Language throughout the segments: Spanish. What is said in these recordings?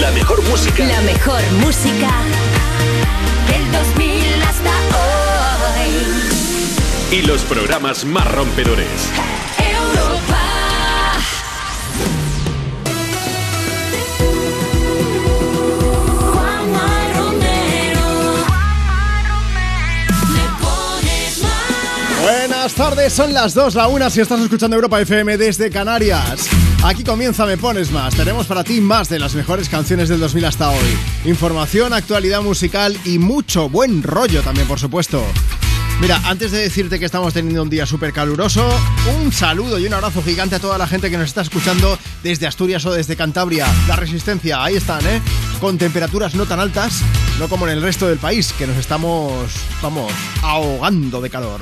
La mejor música. La mejor música del 2000 hasta hoy. Y los programas más rompedores. Europa. Juanma Romero. Le pones más. Buenas tardes, son las 2, la 1 si estás escuchando Europa FM desde Canarias. Aquí comienza Me Pones Más. Tenemos para ti más de las mejores canciones del 2000 hasta hoy. Información, actualidad musical y mucho buen rollo también, por supuesto. Mira, antes de decirte que estamos teniendo un día súper caluroso, un saludo y un abrazo gigante a toda la gente que nos está escuchando desde Asturias o desde Cantabria. La resistencia, ahí están, ¿eh? Con temperaturas no tan altas, no como en el resto del país, que nos estamos, vamos, ahogando de calor.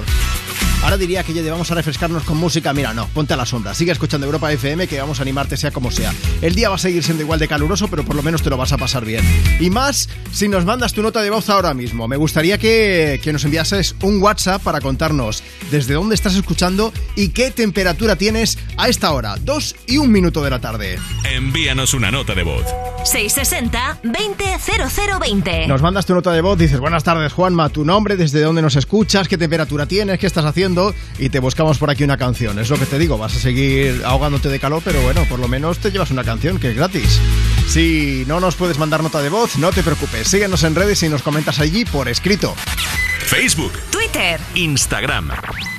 Ahora diría que ya vamos a refrescarnos con música. Mira, no, ponte a la sombra. Sigue escuchando Europa FM que vamos a animarte sea como sea. El día va a seguir siendo igual de caluroso, pero por lo menos te lo vas a pasar bien. Y más si nos mandas tu nota de voz ahora mismo. Me gustaría que, que nos enviases un WhatsApp para contarnos desde dónde estás escuchando y qué temperatura tienes a esta hora. Dos y un minuto de la tarde. Envíanos una nota de voz. 660 200020. Nos mandas tu nota de voz, dices buenas tardes Juanma, tu nombre, desde dónde nos escuchas, qué temperatura tienes, qué estás haciendo y te buscamos por aquí una canción. Es lo que te digo, vas a seguir ahogándote de calor, pero bueno, por lo menos te llevas una canción que es gratis. Si no nos puedes mandar nota de voz, no te preocupes, síguenos en redes y nos comentas allí por escrito. Facebook, Twitter. Instagram.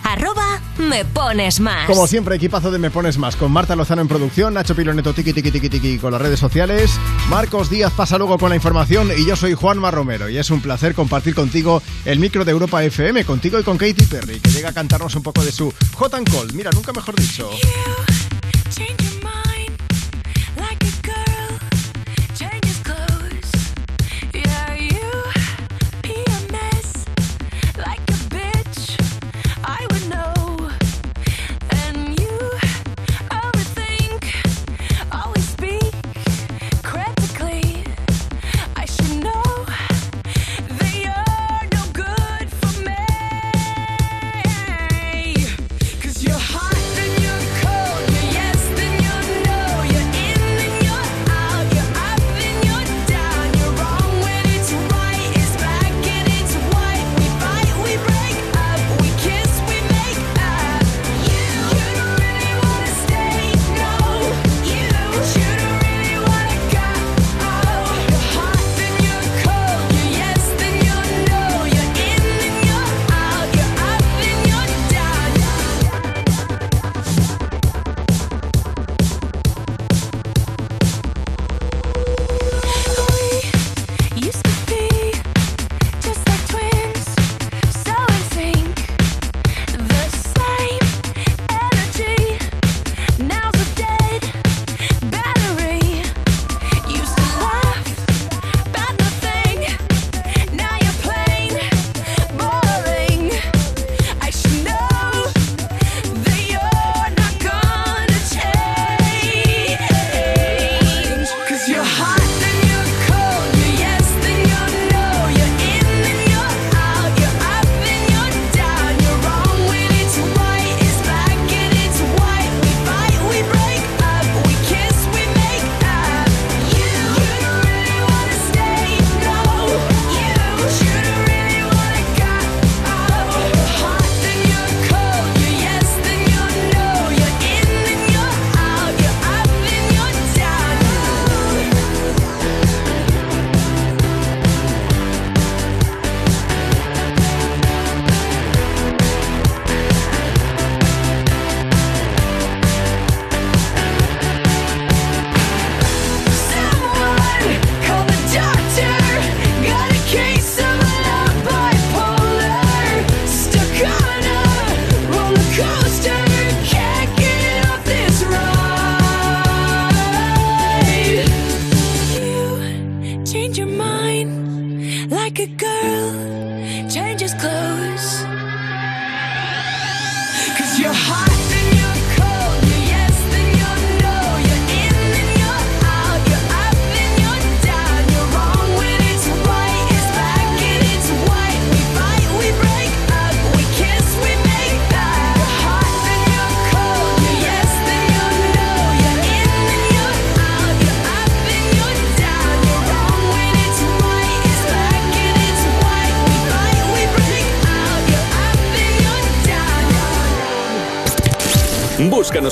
Arroba me pones más. Como siempre, equipazo de Me Pones Más, con Marta Lozano en producción, Nacho Piloneto tiki tiki tiki tiki con las redes sociales, Marcos Díaz pasa luego con la información y yo soy Juanma Romero y es un placer compartir contigo el micro de Europa FM, contigo y con Katy Perry, que llega a cantarnos un poco de su Hot and Cold, mira, nunca mejor dicho. Change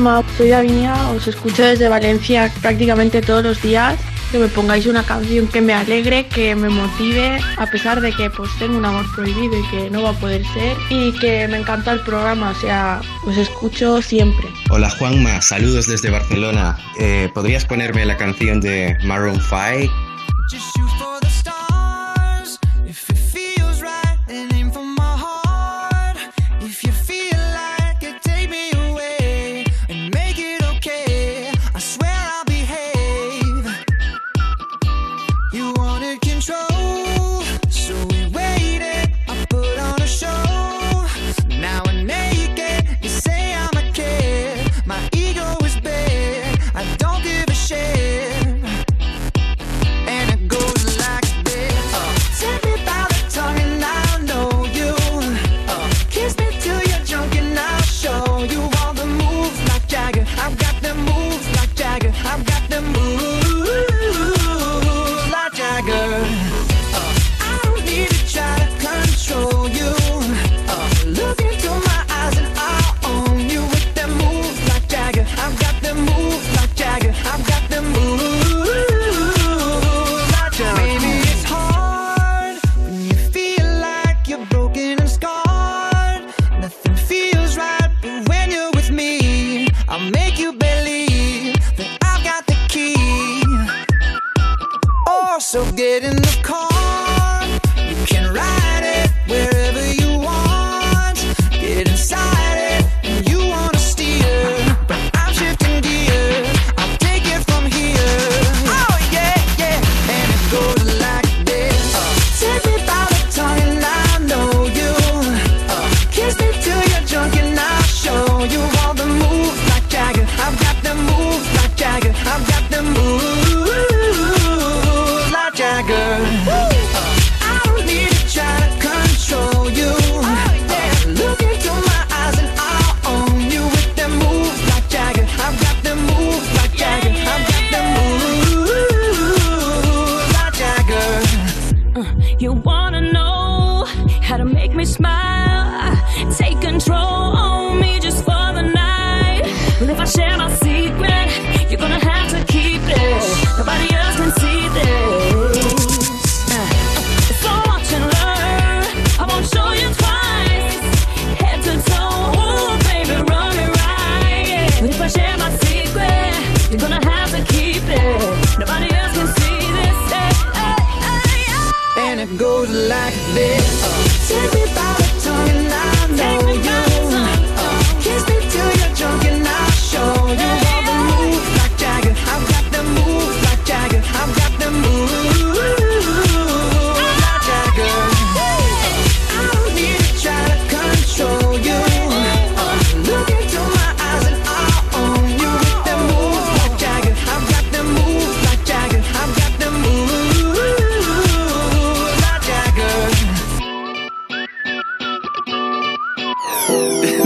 Juanma, soy Davinia, os escucho desde Valencia prácticamente todos los días. Que me pongáis una canción que me alegre, que me motive, a pesar de que pues tengo un amor prohibido y que no va a poder ser. Y que me encanta el programa, o sea, os escucho siempre. Hola Juanma, saludos desde Barcelona. Eh, ¿Podrías ponerme la canción de Maroon 5?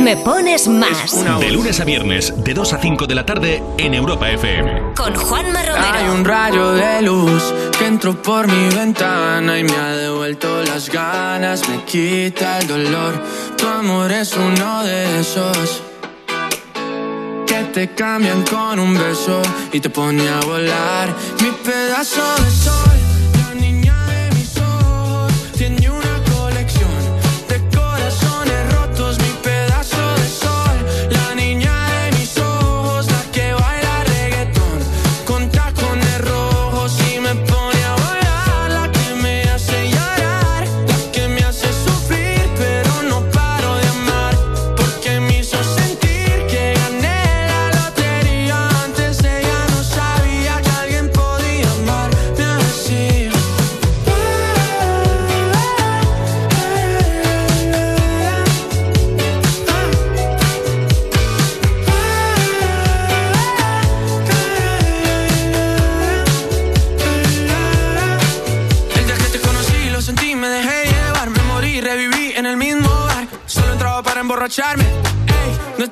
Me pones más. De lunes a viernes, de 2 a 5 de la tarde en Europa FM. Con Juanma Hay Romero. un rayo de luz que entró por mi ventana y me ha devuelto las ganas, me quita el dolor. Tu amor es uno de esos que te cambian con un beso y te pone a volar. Mi pedazo de sol,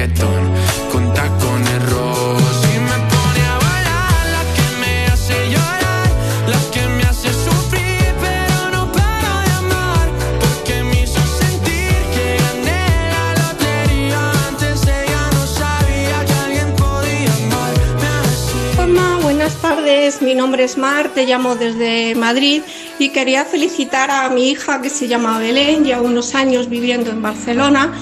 reggaetón con tacones rojos. Me pone a volar, la que me hace llorar, la que me hace sufrir, pero no de amar, porque me hizo sentir que la lotería. Antes ella no sabía que alguien podía buenas tardes. Mi nombre es Mar, te llamo desde Madrid y quería felicitar a mi hija que se llama Belén, lleva unos años viviendo en Barcelona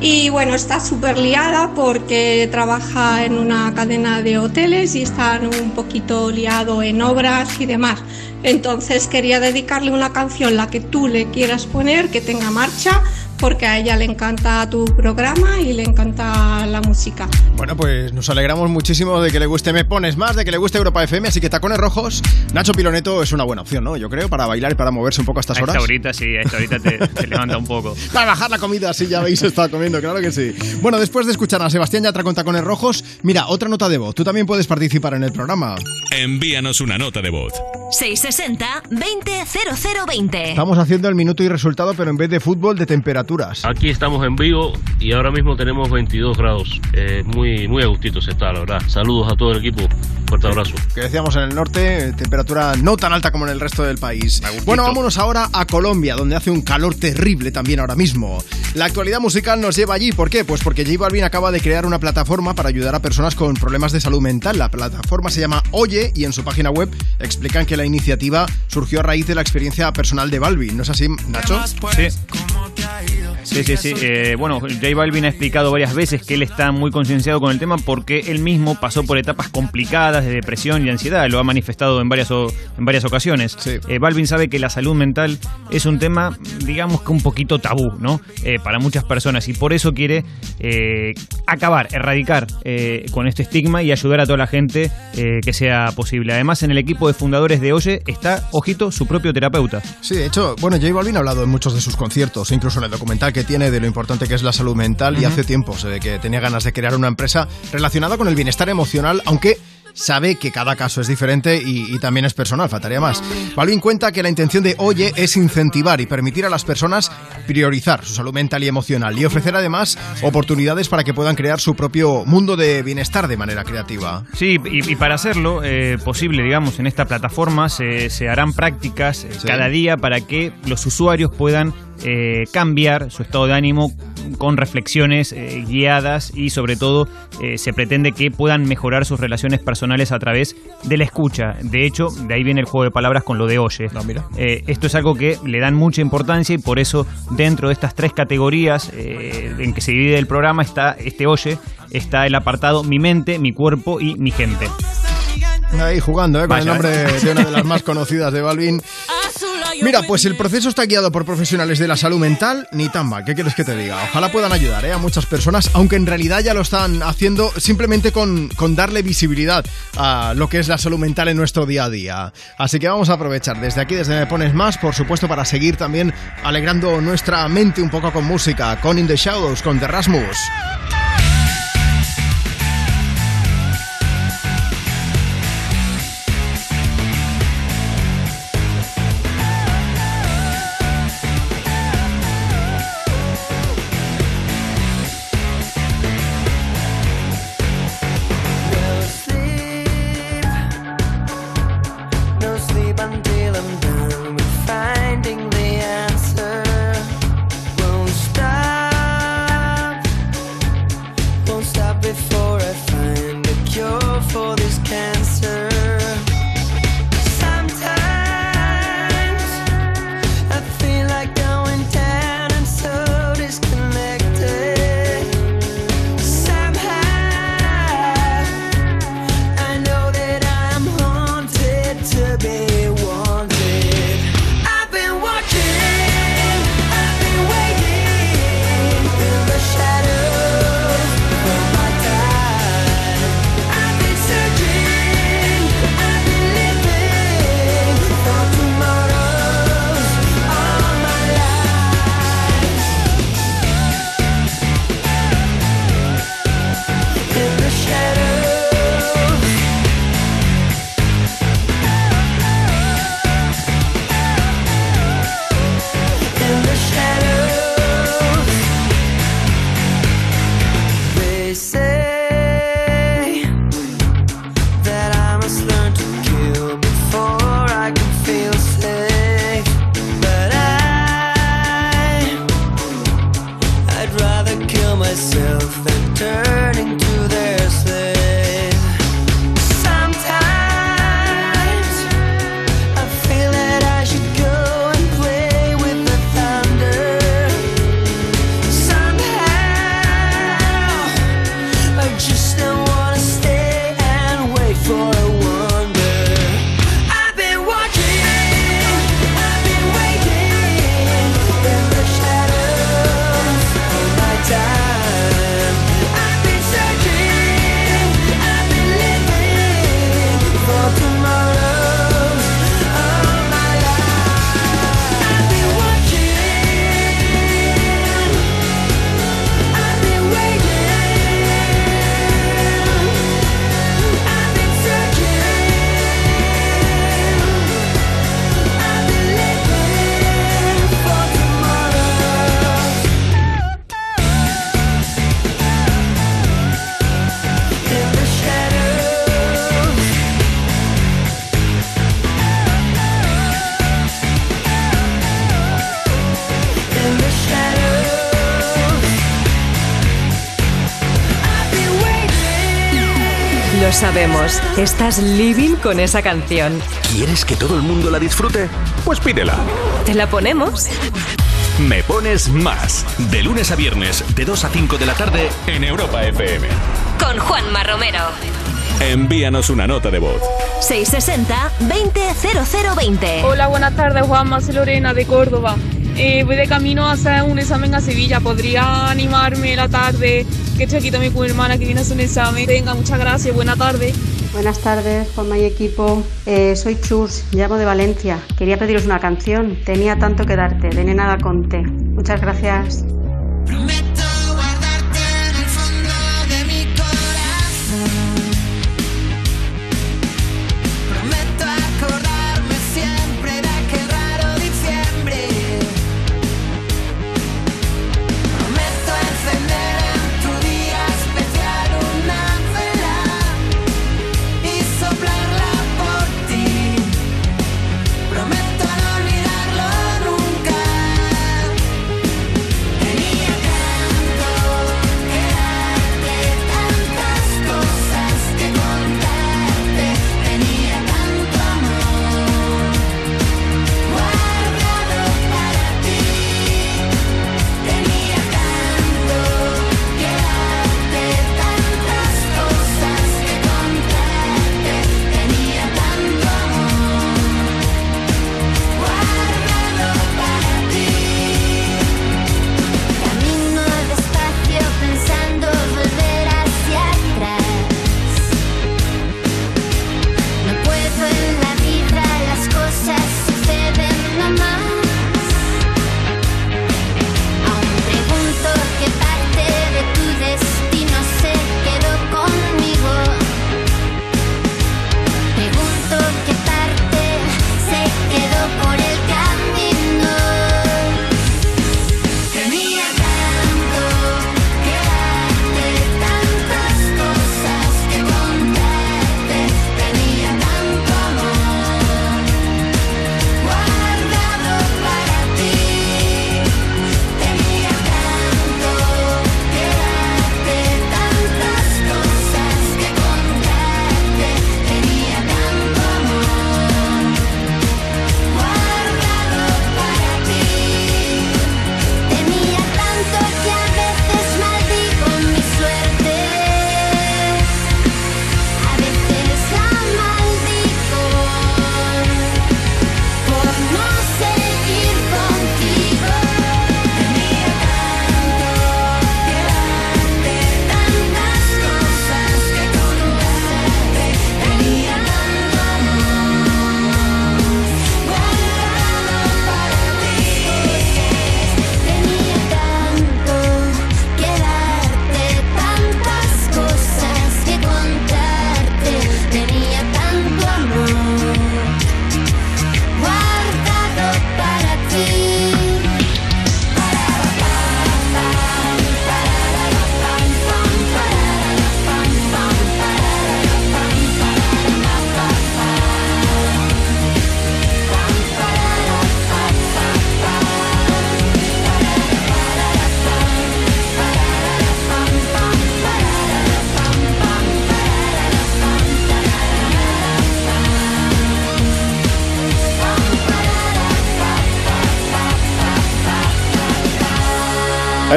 y bueno, está súper liada porque trabaja en una cadena de hoteles y está un poquito liado en obras y demás. Entonces quería dedicarle una canción, la que tú le quieras poner, que tenga marcha, porque a ella le encanta tu programa y le encanta la música. Bueno, pues nos alegramos muchísimo de que le guste Me Pones Más, de que le guste Europa FM, así que Tacones Rojos, Nacho Piloneto es una buena opción, ¿no? Yo creo, para bailar y para moverse un poco a estas A horas. esta horita sí, a esta horita te, te levanta un poco. Para bajar la comida, sí, ya veis, está comiendo, claro que sí. Bueno, después de escuchar a Sebastián Yatra con Tacones Rojos, mira, otra nota de voz. Tú también puedes participar en el programa. Envíanos una nota de voz. 660-200020. Estamos haciendo el minuto y resultado, pero en vez de fútbol, de temperaturas. Aquí estamos en vivo y ahora mismo tenemos 22 grados. Eh, muy, muy a gustito se está, la verdad. Saludos a todo el equipo. Fuerte abrazo. Que decíamos en el norte, temperatura no tan alta como en el resto del país. Bueno, vámonos ahora a Colombia, donde hace un calor terrible también ahora mismo. La actualidad musical nos lleva allí. ¿Por qué? Pues porque J Balvin acaba de crear una plataforma para ayudar a personas con problemas de salud mental. La plataforma se llama Oye y en su página web explican que la iniciativa surgió a raíz de la experiencia personal de Balvin. ¿No es así, Nacho? Sí. Sí, sí, sí. Eh, bueno, J Balvin ha explicado varias veces que él está muy concienciado con el tema porque él mismo pasó por etapas complicadas de depresión y ansiedad. Lo ha manifestado en varias, o- en varias ocasiones. Eh, Balvin sabe que la salud mental es un tema, digamos que un poquito tabú, ¿no? Eh, para muchas personas y por eso quiere acabar, erradicar con este estigma y ayudar a toda la gente que sea posible. Además, en el equipo de fundadores de Oye está, ojito, su propio terapeuta. Sí, de hecho, bueno, J Balvin ha hablado en muchos de sus conciertos, incluso en el documental que tiene de lo importante que es la salud mental y hace tiempo se ve que tenía ganas de crear una empresa relacionada con el bienestar emocional, aunque sabe que cada caso es diferente y, y también es personal, faltaría más. Balvin cuenta que la intención de Oye es incentivar y permitir a las personas priorizar su salud mental y emocional y ofrecer además oportunidades para que puedan crear su propio mundo de bienestar de manera creativa. Sí, y, y para hacerlo eh, posible, digamos, en esta plataforma se, se harán prácticas eh, cada día para que los usuarios puedan eh, cambiar su estado de ánimo con reflexiones eh, guiadas y sobre todo eh, se pretende que puedan mejorar sus relaciones personales a través de la escucha. De hecho, de ahí viene el juego de palabras con lo de oye. Eh, esto es algo que le dan mucha importancia y por eso dentro de estas tres categorías eh, en que se divide el programa está este oye, está el apartado mi mente, mi cuerpo y mi gente. Ahí jugando, ¿eh? con el nombre de una de las más conocidas de Balvin. Mira, pues el proceso está guiado por profesionales de la salud mental, ni tan mal, ¿qué quieres que te diga? Ojalá puedan ayudar ¿eh? a muchas personas, aunque en realidad ya lo están haciendo simplemente con, con darle visibilidad a lo que es la salud mental en nuestro día a día. Así que vamos a aprovechar desde aquí, desde Me Pones Más, por supuesto, para seguir también alegrando nuestra mente un poco con música, con In the Shadows, con The Rasmus. Estás living con esa canción. ¿Quieres que todo el mundo la disfrute? Pues pídela. ¿Te la ponemos? Me pones más. De lunes a viernes, de 2 a 5 de la tarde, en Europa FM. Con Juanma Romero. Envíanos una nota de voz. 660-200020. Hola, buenas tardes, Juanma. Soy Lorena de Córdoba. Eh, voy de camino a hacer un examen a Sevilla. ¿Podría animarme la tarde? Que estoy aquí también con mi hermana que viene a hacer un examen. Venga, muchas gracias. Buena tarde. Buenas tardes, Juanma y equipo. Eh, soy Chus, llamo de Valencia. Quería pediros una canción. Tenía tanto que darte, de Nena Conte. Muchas gracias.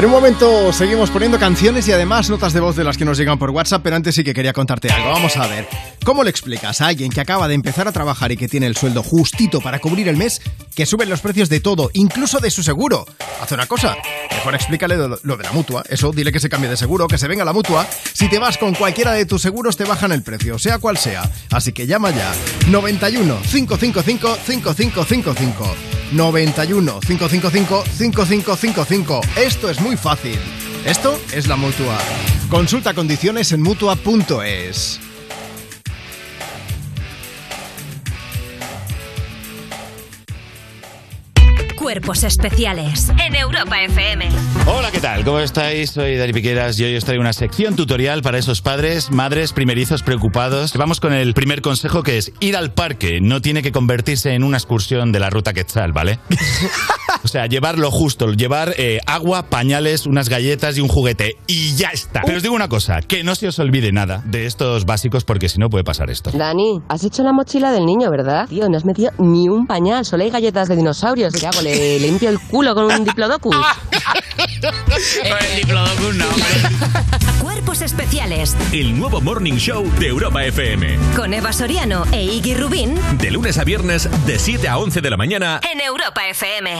En un momento seguimos poniendo canciones y además notas de voz de las que nos llegan por WhatsApp, pero antes sí que quería contarte algo. Vamos a ver. ¿Cómo le explicas a alguien que acaba de empezar a trabajar y que tiene el sueldo justito para cubrir el mes que suben los precios de todo, incluso de su seguro? Haz una cosa. Mejor explícale lo, de la mutua. Eso, dile que se cambie de seguro, que se venga la mutua. Si te vas con cualquiera de tus seguros, te bajan el precio, sea cual sea. Así que llama ya. 91 555 5555. 91 555 5555. Esto es muy fácil. Esto es la mutua. Consulta condiciones en mutua.es. Cuerpos especiales en Europa FM. Hola, ¿qué tal? ¿Cómo estáis? Soy Dani Piqueras y hoy os traigo una sección tutorial para esos padres, madres, primerizos preocupados. Vamos con el primer consejo que es ir al parque. No tiene que convertirse en una excursión de la ruta Quetzal, ¿vale? o sea, llevar lo justo, llevar eh, agua, pañales, unas galletas y un juguete. Y ya está. Pero os digo una cosa, que no se os olvide nada de estos básicos porque si no puede pasar esto. Dani, has hecho la mochila del niño, ¿verdad? Tío, no has metido ni un pañal, solo hay galletas de dinosaurios. ¿Qué hago? ¿Le limpio el culo con un diplodocus? Cuerpos especiales El nuevo Morning Show de Europa FM. con Eva Soriano e Iggy Rubín De lunes a viernes, de 7 a 11 de la mañana. en Europa FM.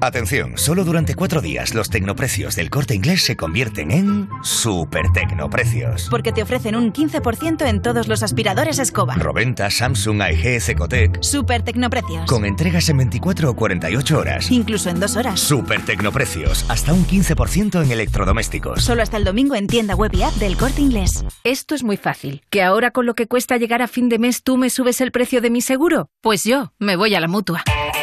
Atención, solo durante cuatro días los tecnoprecios del corte inglés se convierten en super tecnoprecios. Porque te ofrecen un 15% en todos los aspiradores escoba. Roventa, Samsung, AEG, Ecotec. Super tecnoprecios. Con entregas en 24 o 48 horas. Incluso en dos horas. Super tecnoprecios, hasta un 15% en electrodomésticos. Solo hasta el domingo en tienda web y app del corte inglés. Esto es muy fácil. ¿Que ahora con lo que cuesta llegar a fin de mes tú me subes el precio de mi seguro? Pues yo me voy a la mutua.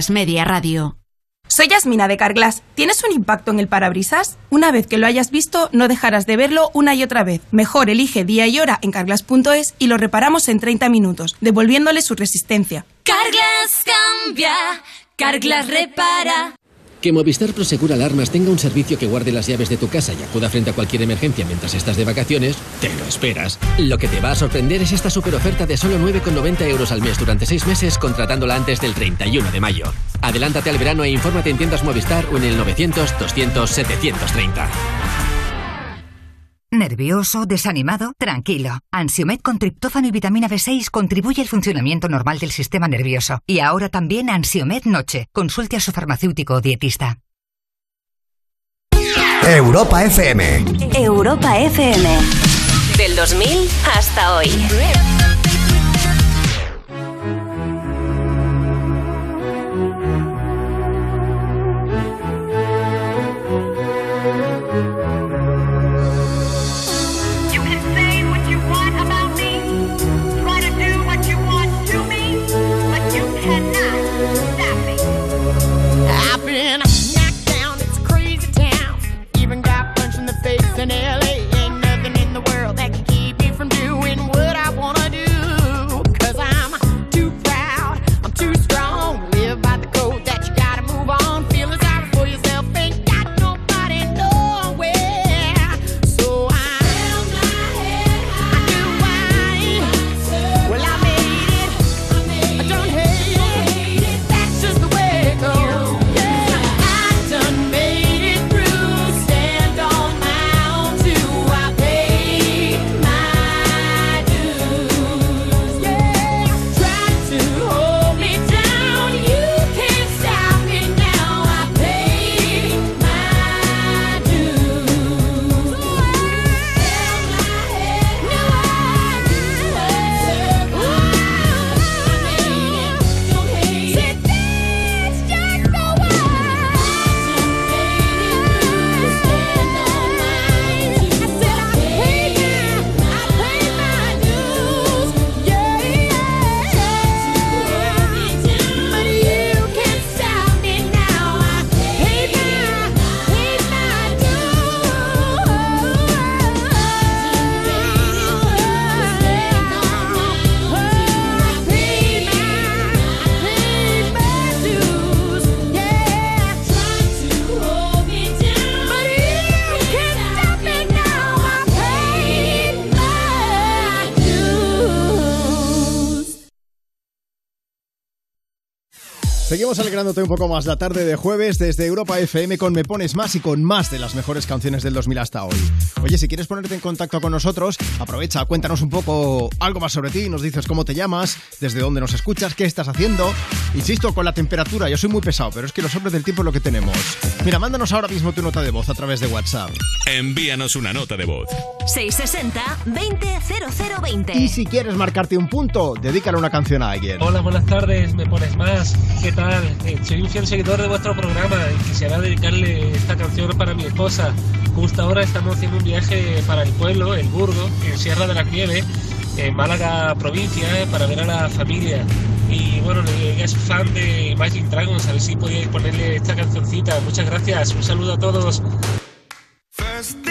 A3 Media Radio. Soy Yasmina de Carglass. ¿Tienes un impacto en el parabrisas? Una vez que lo hayas visto, no dejarás de verlo una y otra vez. Mejor elige día y hora en carglass.es y lo reparamos en 30 minutos, devolviéndole su resistencia. Carglass cambia, Carglass repara. Que Movistar Prosegura Alarmas tenga un servicio que guarde las llaves de tu casa y acuda frente a cualquier emergencia mientras estás de vacaciones, te lo esperas. Lo que te va a sorprender es esta super oferta de solo 9,90 euros al mes durante 6 meses contratándola antes del 31 de mayo. Adelántate al verano e infórmate en tiendas Movistar o en el 900 200 730. ¿Nervioso? ¿Desanimado? Tranquilo. Ansiomed con triptófano y vitamina B6 contribuye al funcionamiento normal del sistema nervioso. Y ahora también Ansiomed Noche. Consulte a su farmacéutico o dietista. Europa FM. Europa FM. Del 2000 hasta hoy. Seguimos alegrándote un poco más la tarde de jueves desde Europa FM con Me Pones Más y con más de las mejores canciones del 2000 hasta hoy. Oye, si quieres ponerte en contacto con nosotros, aprovecha, cuéntanos un poco algo más sobre ti, nos dices cómo te llamas, desde dónde nos escuchas, qué estás haciendo. Insisto, con la temperatura, yo soy muy pesado, pero es que los hombres del tiempo es lo que tenemos. Mira, mándanos ahora mismo tu nota de voz a través de WhatsApp. Envíanos una nota de voz. 660-200020. Y si quieres marcarte un punto, dedícale una canción a alguien. Hola, buenas tardes, me pones más. ¿Qué tal? Eh, soy un fiel seguidor de vuestro programa y quisiera dedicarle esta canción para mi esposa. Justo ahora estamos haciendo un viaje para el pueblo, el Burgo, en Sierra de la Nieve, en Málaga provincia, para ver a la familia. Y bueno, ella es fan de Imagine Dragons, a ver si podíais ponerle esta cancioncita. Muchas gracias, un saludo a todos. First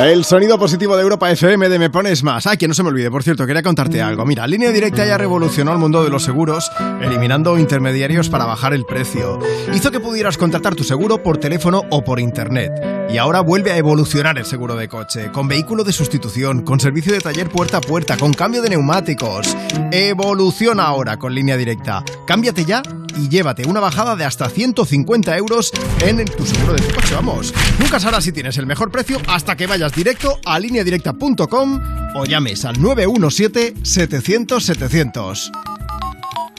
El sonido positivo de Europa FM de Me Pones Más. Ay, que no se me olvide, por cierto, quería contarte algo. Mira, Línea Directa ya revolucionó el mundo de los seguros, eliminando intermediarios para bajar el precio. Hizo que pudieras contratar tu seguro por teléfono o por internet. Y ahora vuelve a evolucionar el seguro de coche, con vehículo de sustitución, con servicio de taller puerta a puerta, con cambio de neumáticos. Evoluciona ahora con Línea Directa. Cámbiate ya y llévate una bajada de hasta 150 euros en tu seguro de tu coche, vamos. Nunca sabrás si tienes el mejor precio hasta que vayas directo a lineadirecta.com o llames al 917-700-700.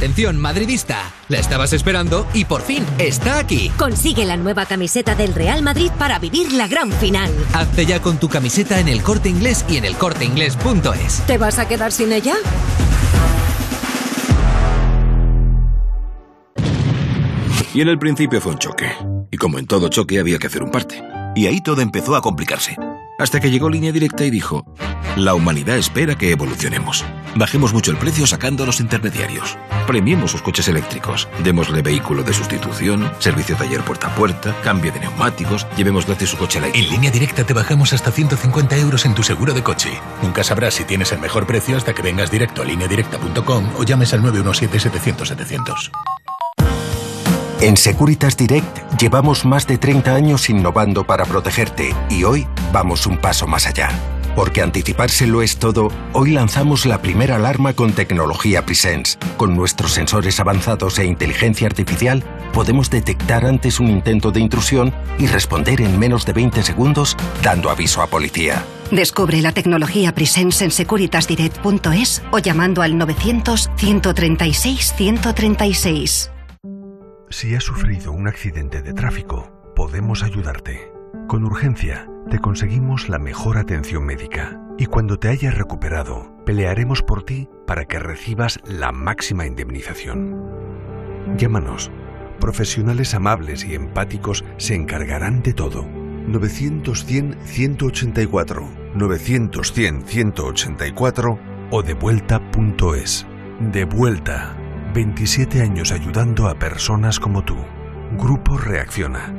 Atención madridista, la estabas esperando y por fin está aquí. Consigue la nueva camiseta del Real Madrid para vivir la gran final. Hazte ya con tu camiseta en el corte inglés y en el corteinglés.es. ¿Te vas a quedar sin ella? Y en el principio fue un choque. Y como en todo choque había que hacer un parte. Y ahí todo empezó a complicarse. Hasta que llegó línea directa y dijo, la humanidad espera que evolucionemos. Bajemos mucho el precio sacando a los intermediarios. Premiemos sus coches eléctricos. Démosle vehículo de sustitución, servicio taller puerta a puerta, cambio de neumáticos, llevemos gratis su coche eléctrico. En línea directa te bajamos hasta 150 euros en tu seguro de coche. Nunca sabrás si tienes el mejor precio hasta que vengas directo a lineadirecta.com o llames al 917-700-700. En Securitas Direct llevamos más de 30 años innovando para protegerte y hoy vamos un paso más allá. Porque anticipárselo es todo, hoy lanzamos la primera alarma con tecnología Presence. Con nuestros sensores avanzados e inteligencia artificial, podemos detectar antes un intento de intrusión y responder en menos de 20 segundos dando aviso a policía. Descubre la tecnología Presence en securitasdirect.es o llamando al 900-136-136. Si has sufrido un accidente de tráfico, podemos ayudarte. Con urgencia, te conseguimos la mejor atención médica y cuando te hayas recuperado, pelearemos por ti para que recibas la máxima indemnización. Llámanos. Profesionales amables y empáticos se encargarán de todo. 900-100-184, 900-100-184 o devuelta.es. De vuelta. 27 años ayudando a personas como tú. Grupo Reacciona.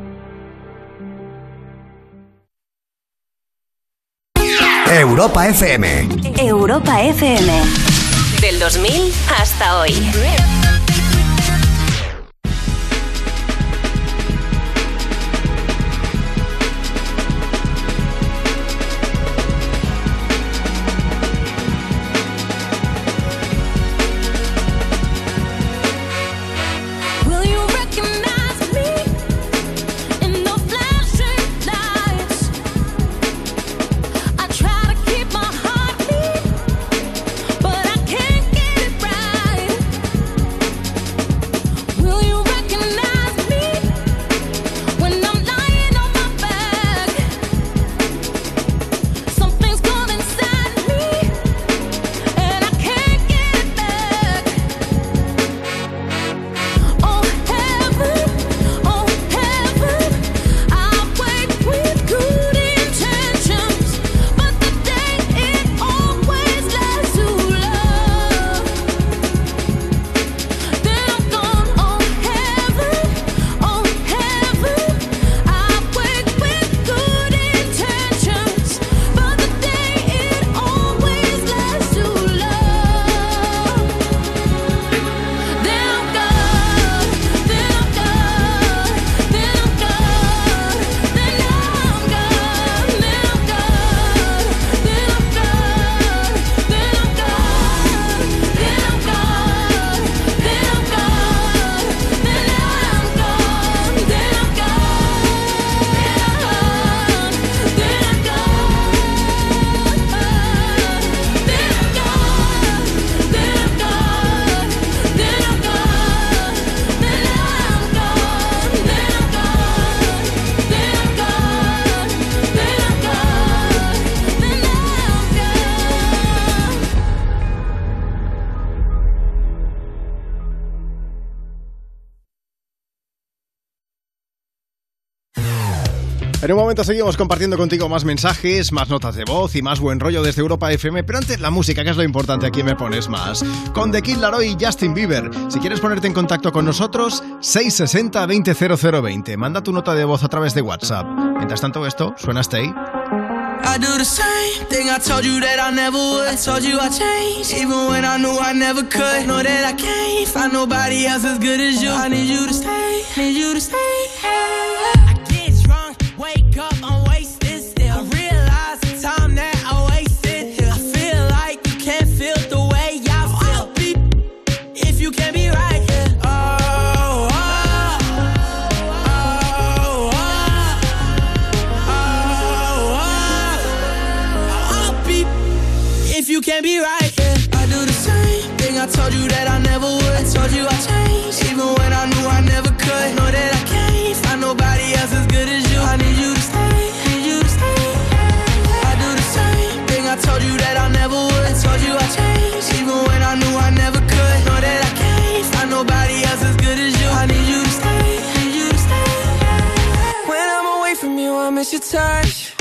Europa FM. Europa FM. Del 2000 hasta hoy. En un momento seguimos compartiendo contigo más mensajes, más notas de voz y más buen rollo desde Europa FM, pero antes la música, que es lo importante, aquí me pones más. Con The Kid Laroi y Justin Bieber. Si quieres ponerte en contacto con nosotros, 660 200020. Manda tu nota de voz a través de WhatsApp. Mientras tanto esto, suena Stay. I do the same thing I told you that I never told you even when I knew I never could. Know that I can't find nobody else as good as you. I need you to stay, need you to stay. Miss your touch.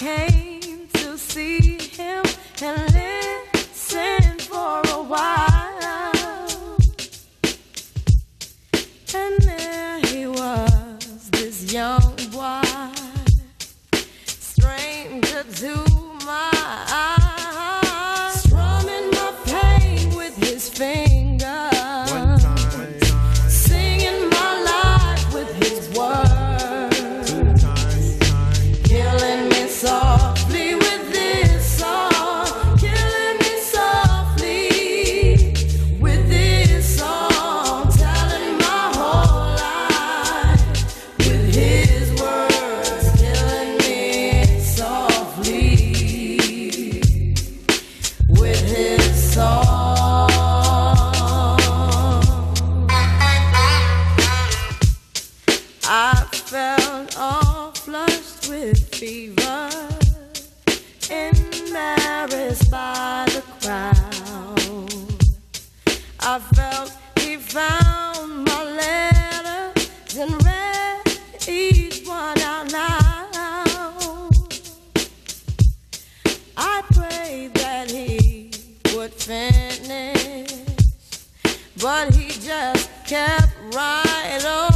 Came to see him and just kept right on,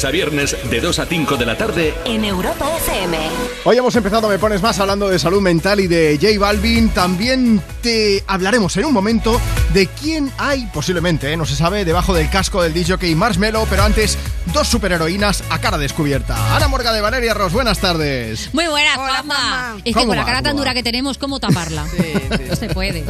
lunes a viernes, de 2 a 5 de la tarde, en Europa FM. Hoy hemos empezado Me Pones Más hablando de salud mental y de J Balvin. También te hablaremos en un momento de quién hay, posiblemente, ¿eh? no se sabe, debajo del casco del DJ Marshmello. Pero antes, dos superheroínas a cara descubierta. Ana Morga de Valeria Ross, buenas tardes. Muy buenas, Juanma. Es que ¿Cómo con la cara tan dura que tenemos, ¿cómo taparla? No se puede.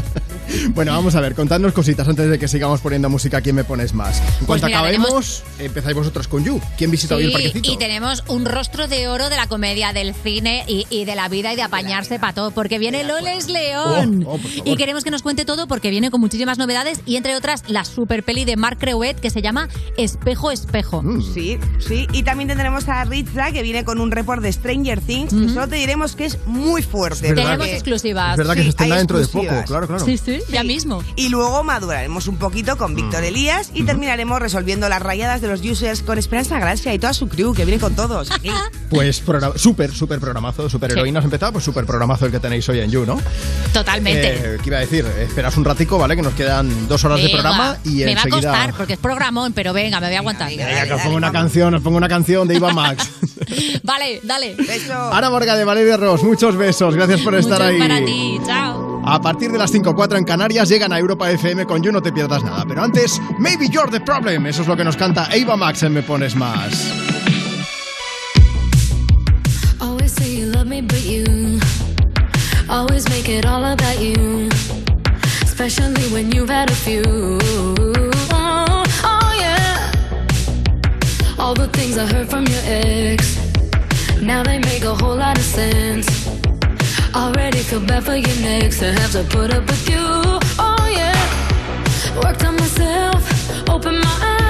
Bueno, vamos a ver, contadnos cositas antes de que sigamos poniendo música. ¿Quién me pones más? En Pues cuanto mira, acabemos, empezáis vosotros con You. ¿Quién visita hoy el Sí, parquecito? y tenemos un rostro de oro de la comedia, del cine y, y de la vida y de apañarse para todo, porque viene Loles León. Oh, oh, y queremos que nos cuente todo porque viene con muchísimas novedades y entre otras la super peli de Mark Creuet que se llama Espejo Espejo. Mm. Sí, sí. Y también tendremos a Ritza que viene con un report de Stranger Things. que solo te diremos que es muy fuerte. Es verdad Tenemos que- exclusivas. Es verdad que Sí, se estrena dentro de poco, claro, claro. Sí, sí, ya mismo. Y luego maduraremos un poquito con Víctor Elías y terminaremos resolviendo las rayadas de los users con Esperanza Gracia y toda su crew que viene con todos. aquí. Pues súper, súper programazo, super heroínas empezado, pues súper programazo el que tenéis hoy en You, ¿no? Totalmente. Eh, ¿Qué iba a decir? Esperas un ratico, ¿vale? Que nos quedan dos horas de programa y me va a enseguida... costar porque es programón, pero venga, me voy a aguantar. Venga, que os pongo una canción, os pongo una canción de Iva Max. Vale, dale. Ana Morga de Valeria Ross, muchos besos, gracias por estar Muchos ahí. para ti, chao. A partir de las 5.04 en Canarias llegan a Europa FM con You, no te pierdas nada. Pero antes, Maybe You're the Problem, eso es lo que nos canta Eva Max en Me Pones Más. Especially when you've had a few. Oh, oh, yeah. All the things I heard from your ex. Now they make a whole lot of sense. Already feel bad for your next to have to put up with you. Oh, yeah. Worked on myself, open my eyes.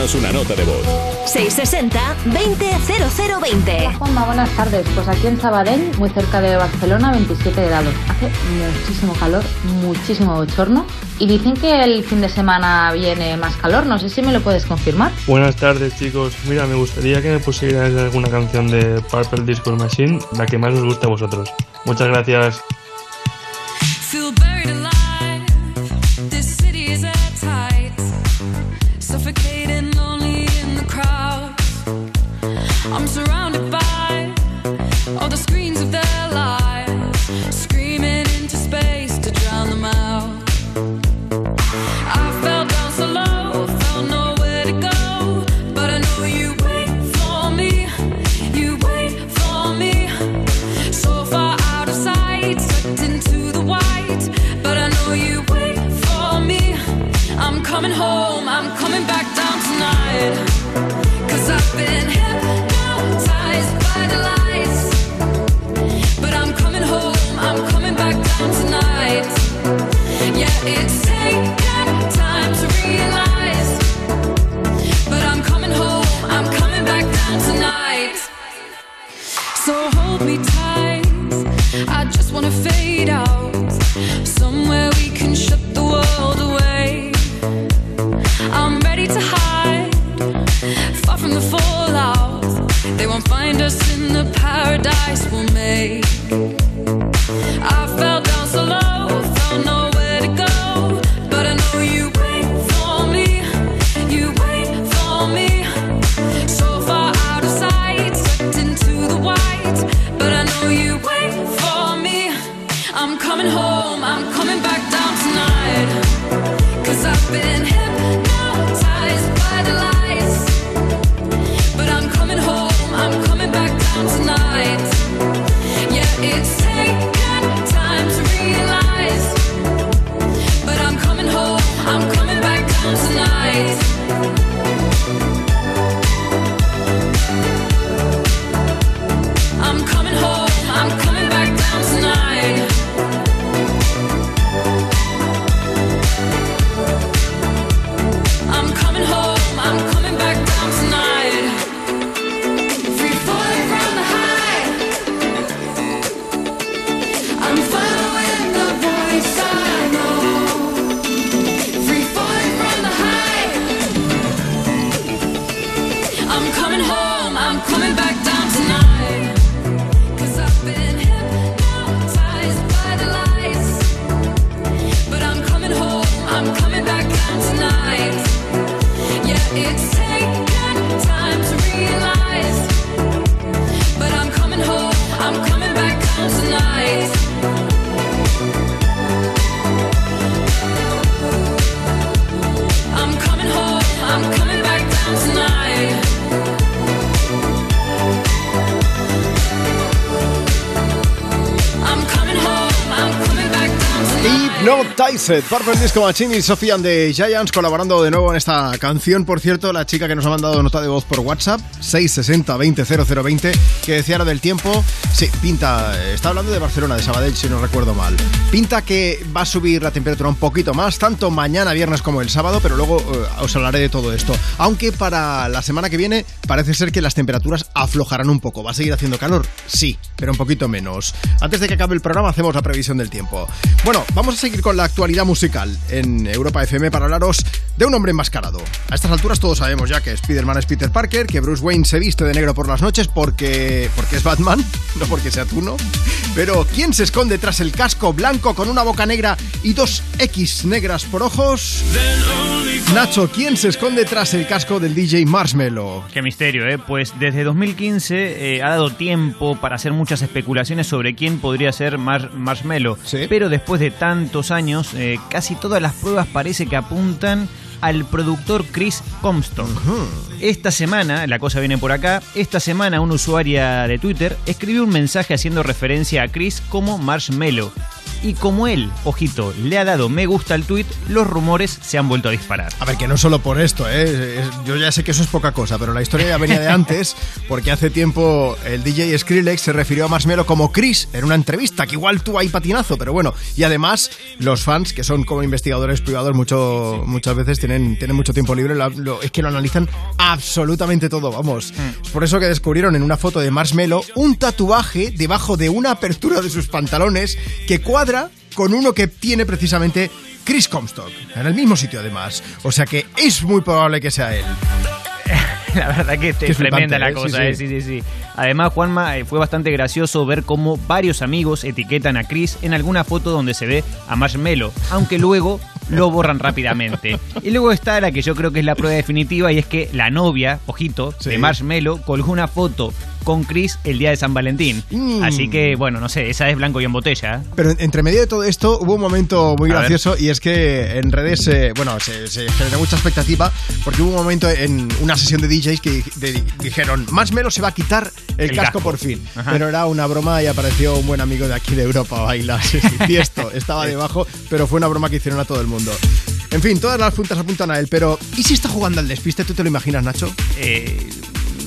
Envíanos una nota de voz. 660-200020. Hola, Juanma, buenas tardes. Pues aquí en Sabadell, muy cerca de Barcelona, 27 grados. Hace muchísimo calor, muchísimo bochorno. Y dicen que el fin de semana viene más calor. No sé si me lo puedes confirmar. Buenas tardes chicos, mira me gustaría que me pusierais alguna canción de Purple Disco Machine, la que más os guste a vosotros. Muchas gracias. Hypnotized, Purple Disco Machine y Sophie and the Giants colaborando de nuevo en esta canción. Por cierto, la chica que nos ha mandado nota de voz por WhatsApp, 660-200020, que decía lo del tiempo. Sí, pinta, está hablando de Barcelona, de Sabadell, si no recuerdo mal. Pinta que va a subir la temperatura un poquito más, tanto mañana viernes como el sábado, pero luego eh, os hablaré de todo esto. Aunque para la semana que viene parece ser que las temperaturas aflojarán un poco. ¿Va a seguir haciendo calor? Sí, pero un poquito menos. Antes de que acabe el programa hacemos la previsión del tiempo. Bueno, vamos a seguir con la actualidad musical en Europa FM para hablaros de un hombre enmascarado. A estas alturas todos sabemos ya que Spider-Man es Peter Parker, que Bruce Wayne se viste de negro por las noches porque, porque es Batman, no porque sea tú, ¿no? Pero ¿quién se esconde tras el casco blanco con una boca negra y dos X negras por ojos? Nacho, ¿quién se esconde tras el casco del DJ Marshmello? Qué misterio, ¿eh? Pues desde 2015 eh, ha dado tiempo para hacer muchas especulaciones sobre quién podría ser Mar Marshmello. Pero después de tantos años, eh, casi todas las pruebas parece que apuntan al productor Chris Comstock. Esta semana, la cosa viene por acá, esta semana una usuaria de Twitter escribió un mensaje haciendo referencia a Chris como Marshmello. Y como él, ojito, le ha dado me gusta al tweet, los rumores se han vuelto a disparar. A ver, que no solo por esto, ¿eh? Yo ya sé que eso es poca cosa, pero la historia ya venía de antes, porque hace tiempo el DJ Skrillex se refirió a Marshmello como Chris en una entrevista, que igual tuvo ahí patinazo, pero bueno. Y además, los fans, que son como investigadores privados, mucho, muchas veces tienen, tienen mucho tiempo libre, lo- es que lo analizan absolutamente todo, vamos. Es por eso que descubrieron en una foto de Marshmello un tatuaje debajo de una apertura de sus pantalones que cuadra con uno que tiene precisamente Chris Comstock, en el mismo sitio además. O sea que es muy probable que sea él. La verdad que es tremenda la ¿eh? cosa, Sí, eh, sí. sí, sí, sí. Además, Juanma, eh, fue bastante gracioso ver cómo varios amigos etiquetan a Chris en alguna foto donde se ve a Marshmello, aunque luego lo borran rápidamente. Y luego está la que yo creo que es la prueba definitiva y es que la novia, ojito, de Marshmello colgó una foto con Chris el día de San Valentín. Mm. Así que, bueno, no sé, esa es blanco y en botella. Pero entre medio de todo esto hubo un momento muy A ver. gracioso y es que en redes, eh, bueno, se, se generó mucha expectativa porque hubo un momento en una sesión de DJs que de- dijeron, Marshmello se va a quitar el, El casco, casco. por fin. Ajá. Pero era una broma y apareció un buen amigo de aquí de Europa a bailar. Sí, sí, Tiesto estaba debajo, pero fue una broma que hicieron a todo el mundo. En fin, todas las puntas apuntan a él, pero ¿y si está jugando al despiste? ¿Tú te lo imaginas, Nacho? Eh,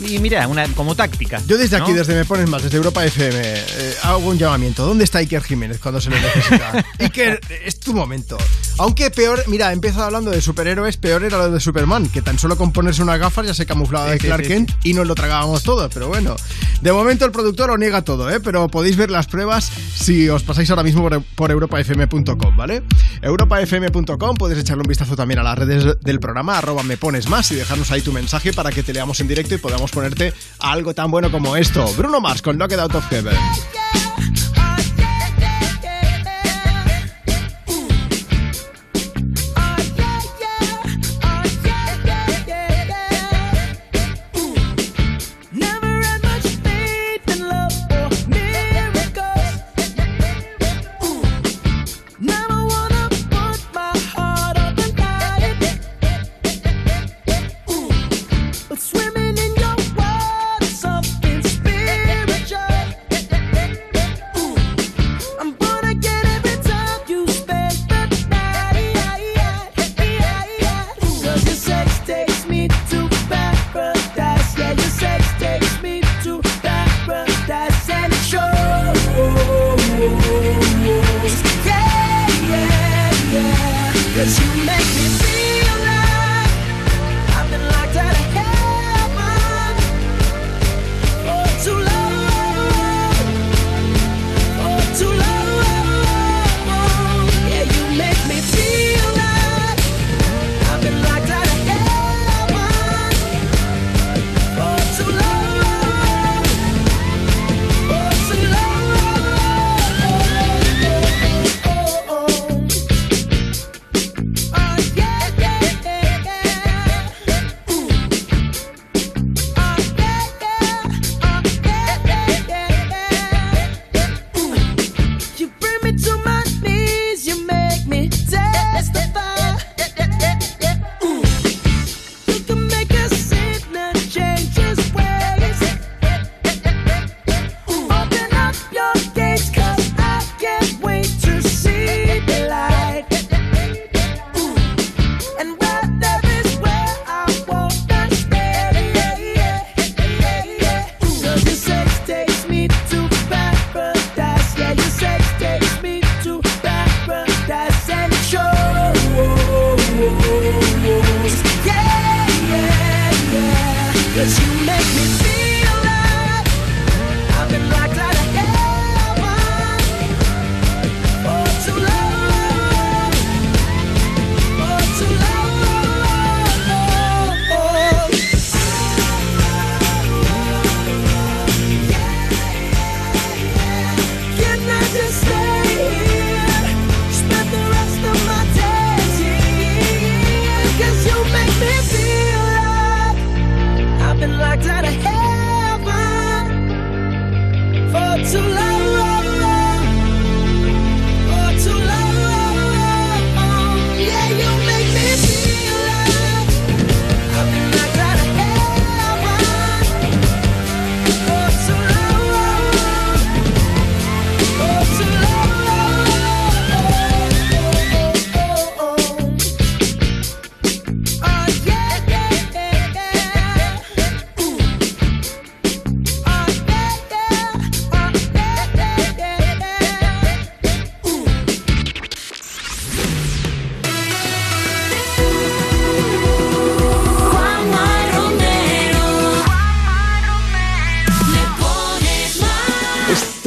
y mira, una, como táctica. Yo desde aquí, desde Me Pones Más, desde Europa FM, eh, hago un llamamiento. ¿Dónde está Iker Jiménez cuando se le necesita? Iker, es tu momento. Aunque peor, mira, he empezado hablando de superhéroes, peor era lo de Superman, que tan solo con ponerse unas gafas ya se camuflaba de Clark Kent y nos lo tragábamos todo, pero bueno. De momento el productor lo niega todo, ¿eh? pero podéis ver las pruebas si os pasáis ahora mismo por, por europafm.com, ¿vale? europafm.com, puedes echarle un vistazo también a las redes del programa, arroba me pones más y dejarnos ahí tu mensaje para que te leamos en directo y podamos ponerte algo tan bueno como esto. Bruno Mars con Knocked Out of Heaven.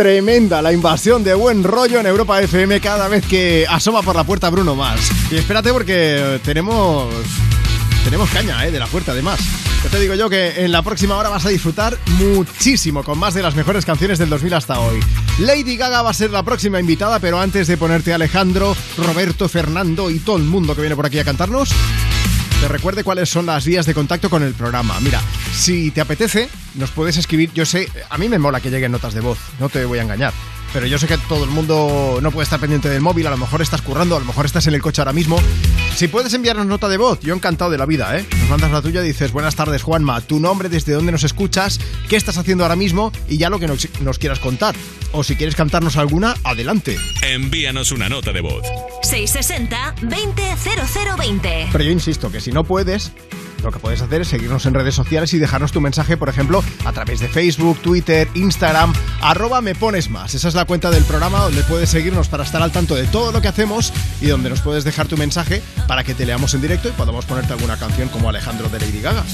Tremenda la invasión de buen rollo en Europa FM cada vez que asoma por la puerta Bruno Mars. Y espérate porque tenemos tenemos caña, ¿eh? De la puerta además. Yo te digo yo que en la próxima hora vas a disfrutar muchísimo con más de las mejores canciones del 2000 hasta hoy. Lady Gaga va a ser la próxima invitada, pero antes de ponerte Alejandro, Roberto, Fernando y todo el mundo que viene por aquí a cantarnos, te recuerde cuáles son las vías de contacto con el programa. Mira, si te apetece, nos puedes escribir. Yo sé, a mí me mola que lleguen notas de voz, no te voy a engañar. Pero yo sé que todo el mundo no puede estar pendiente del móvil, a lo mejor estás currando, a lo mejor estás en el coche ahora mismo. Si puedes enviarnos nota de voz, yo encantado de la vida, ¿eh? Nos mandas la tuya y dices, buenas tardes Juanma, tu nombre, desde dónde nos escuchas, qué estás haciendo ahora mismo y ya lo que nos, nos quieras contar. O si quieres cantarnos alguna, adelante. Envíanos una nota de voz. 660-200020. Pero yo insisto que si no puedes, lo que puedes hacer es seguirnos en redes sociales y dejarnos tu mensaje, por ejemplo, a través de Facebook, Twitter, Instagram, arroba me pones más. Esa es la cuenta del programa donde puedes seguirnos para estar al tanto de todo lo que hacemos y donde nos puedes dejar tu mensaje para que te leamos en directo y podamos ponerte alguna canción como Alejandro de Lady Gaga.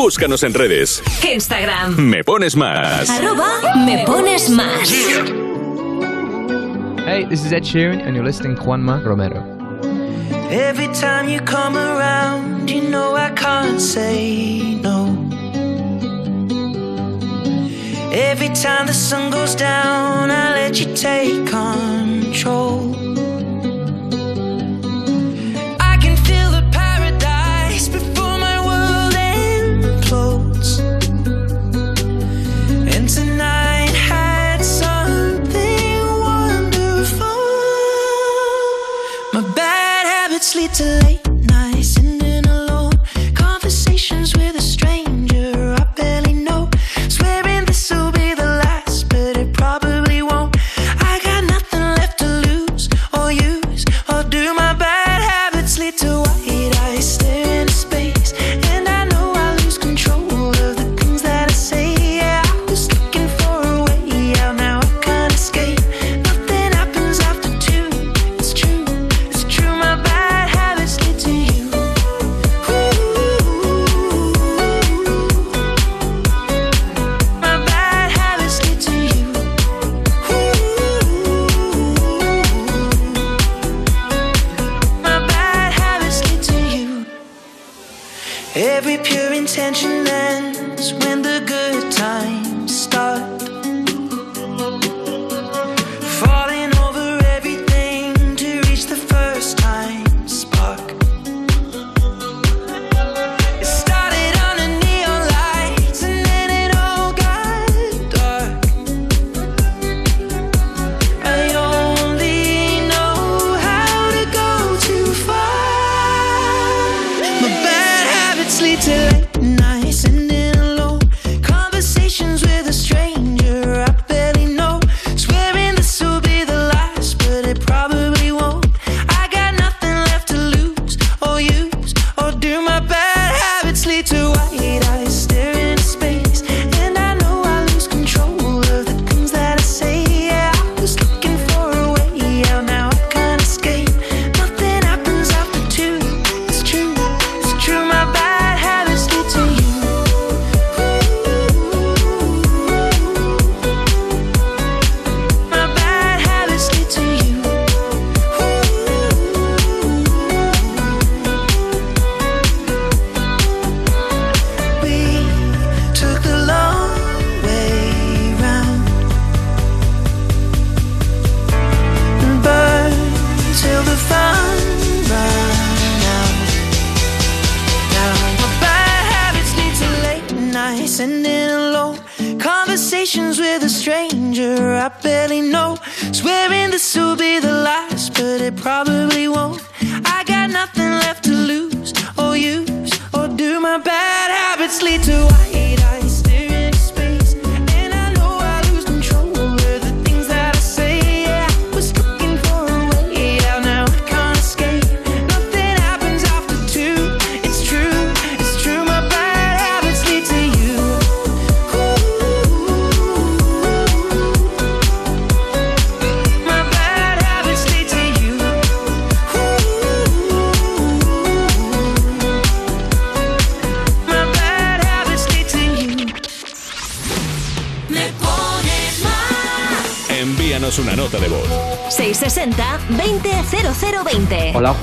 Búscanos en redes. Instagram. Me pones más. Arroba me pones más. Hey, this is Ed Sheeran, and you're listening to Juanma Romero. Every time you come around, you know I can't say no. Every time the sun goes down, I let you take control.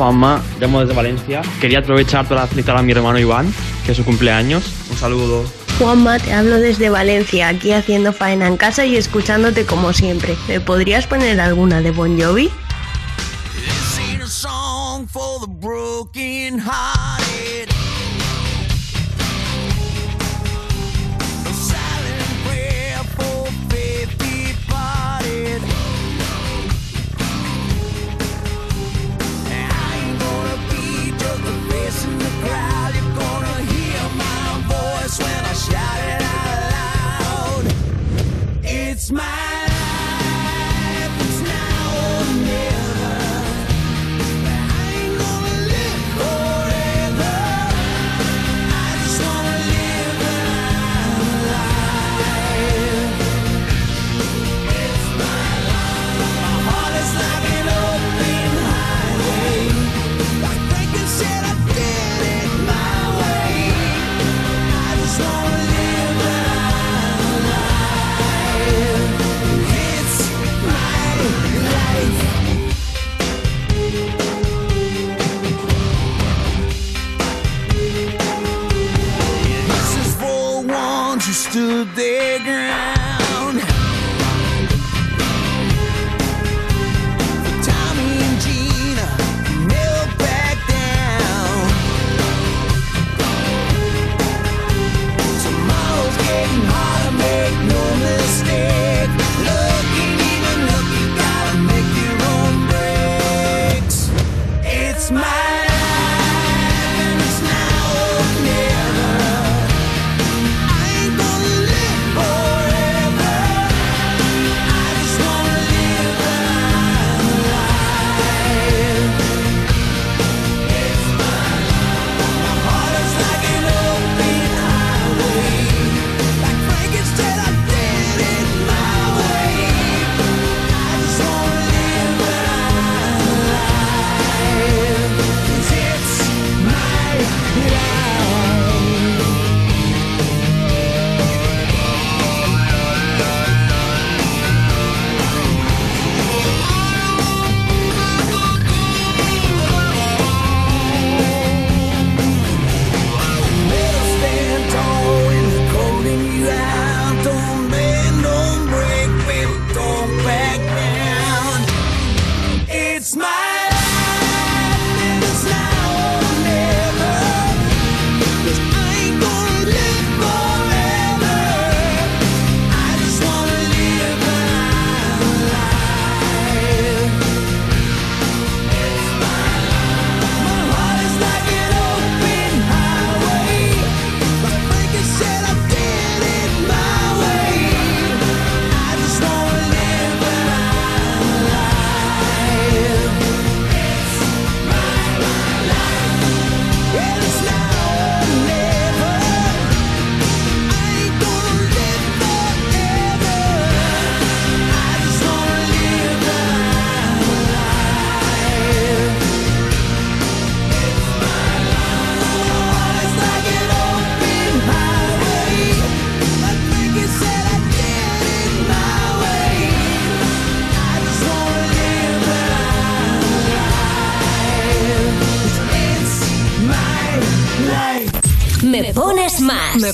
Juanma, llamo desde Valencia. Quería aprovechar para felicitar a mi hermano Iván, que es su cumpleaños. Un saludo. Juanma, te hablo desde Valencia, aquí haciendo faena en casa y escuchándote como siempre. ¿Me podrías poner alguna de Bon Jovi?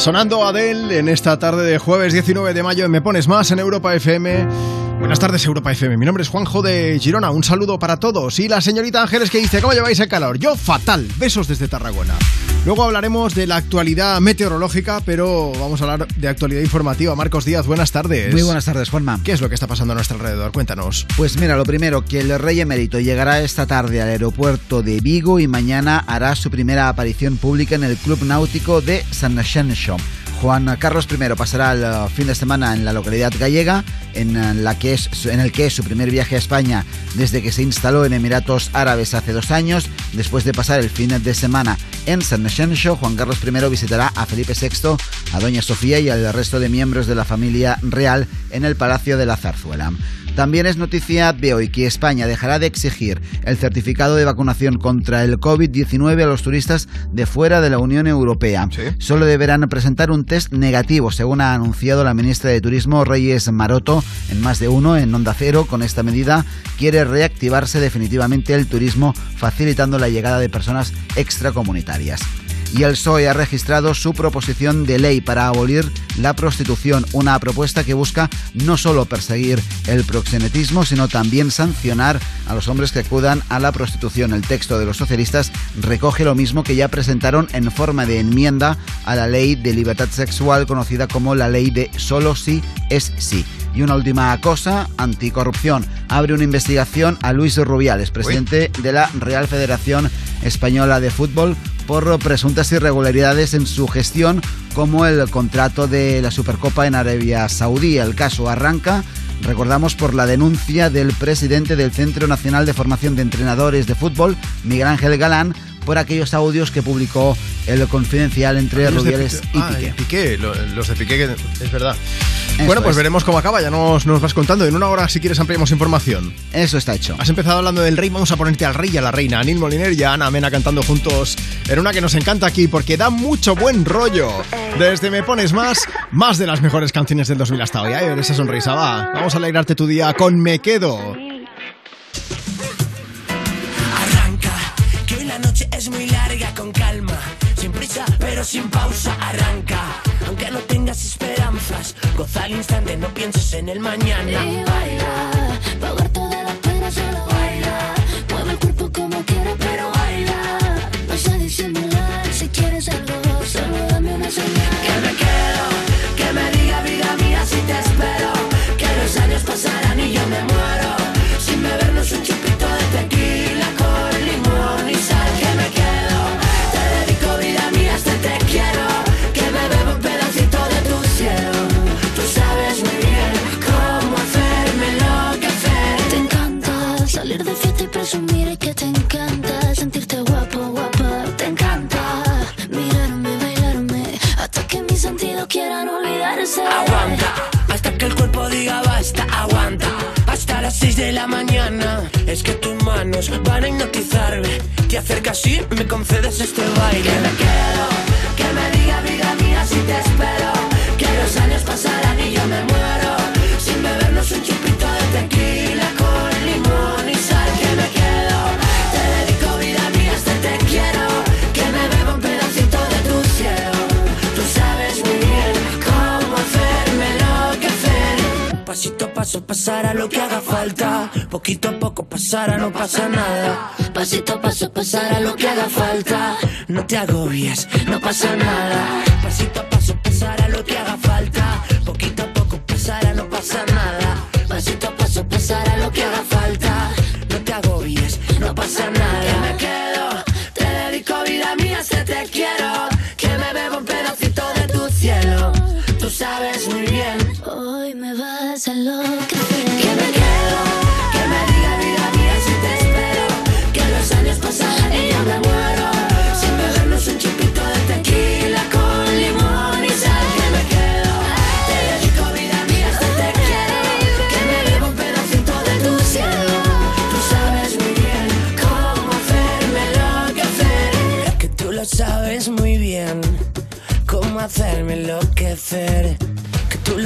Sonando Adele en esta tarde de jueves 19 de mayo en Me Pones Más en Europa FM. Buenas tardes, Europa FM. Mi nombre es Juanjo de Girona. Un saludo para todos. Y la señorita Ángeles que dice, ¿cómo lleváis el calor? Yo fatal. Besos desde Tarragona. Luego hablaremos de la actualidad meteorológica, pero vamos a hablar de actualidad informativa. Marcos Díaz, buenas tardes. Muy buenas tardes, Juanma. ¿Qué es lo que está pasando a nuestro alrededor? Cuéntanos. Pues mira, lo primero, que el rey emérito llegará esta tarde al aeropuerto de Vigo y mañana hará su primera aparición pública en el Club Náutico de San Ascenso. Juan Carlos I pasará el uh, fin de semana en la localidad gallega, en, uh, la que es, en el que es su primer viaje a España desde que se instaló en Emiratos Árabes hace dos años. Después de pasar el fin de semana en San Ascenso, Juan Carlos I visitará a Felipe VI, a Doña Sofía y al resto de miembros de la familia real en el Palacio de la Zarzuela. También es noticia de hoy que España dejará de exigir el certificado de vacunación contra el COVID-19 a los turistas de fuera de la Unión Europea. Solo deberán presentar un test negativo, según ha anunciado la ministra de Turismo Reyes Maroto en más de uno en Onda Cero. Con esta medida quiere reactivarse definitivamente el turismo, facilitando la llegada de personas extracomunitarias y el PSOE ha registrado su proposición de ley para abolir la prostitución, una propuesta que busca no solo perseguir el proxenetismo, sino también sancionar a los hombres que acudan a la prostitución. El texto de los socialistas recoge lo mismo que ya presentaron en forma de enmienda a la ley de libertad sexual conocida como la ley de solo sí es sí. Y una última cosa, anticorrupción. Abre una investigación a Luis Rubiales, presidente de la Real Federación Española de Fútbol, por presuntas irregularidades en su gestión, como el contrato de la Supercopa en Arabia Saudí. El caso arranca Recordamos por la denuncia del presidente del Centro Nacional de Formación de Entrenadores de Fútbol, Miguel Ángel Galán, por aquellos audios que publicó el confidencial entre de Rubiales Piqué. y Ah, Piqué. Piqué, lo- los de Piqué, que es verdad. Eso bueno, pues es. veremos cómo acaba, ya nos, nos vas contando. En una hora, si quieres, ampliamos información. Eso está hecho. Has empezado hablando del rey, vamos a ponerte al rey y a la reina. Anil Moliner y a Ana Mena cantando juntos en una que nos encanta aquí porque da mucho buen rollo. Desde Me Pones Más, más de las mejores canciones del 2000 hasta hoy. Ay, a ver esa sonrisa, va. Vamos a alegrarte tu día con Me Quedo. Pero sin pausa, arranca. Aunque no tengas esperanzas, goza al instante, no pienses en el mañana. Y baila, pa' ahogarte de la pena solo baila. Mueve el cuerpo como quieras, pero baila. No sé disimular, si quieres algo, solo dame una señal. Que me quedo, que me diga vida mía si te espero. Que los años pasarán y yo me muero. La mañana, es que tus manos van a hipnotizarme. Te acercas y me concedes este baile. Que me quedo, que me diga vida mía si te espero. Que los años pasarán y yo me muero. Pasará lo que haga falta. Poquito a poco pasará, no pasa nada. Pasito a paso pasará lo que haga falta. No te agobies, no pasa nada. Pasito a paso pasará lo que haga falta. Poquito a poco pasará, no pasa nada. Pasito a paso pasará lo que haga falta. No te agobies, no pasa nada. Que me quedo, te dedico vida mía, se te quiero. Que me bebo un pedacito de tu cielo. Tú sabes muy bien. Hoy me vas a enloquecer.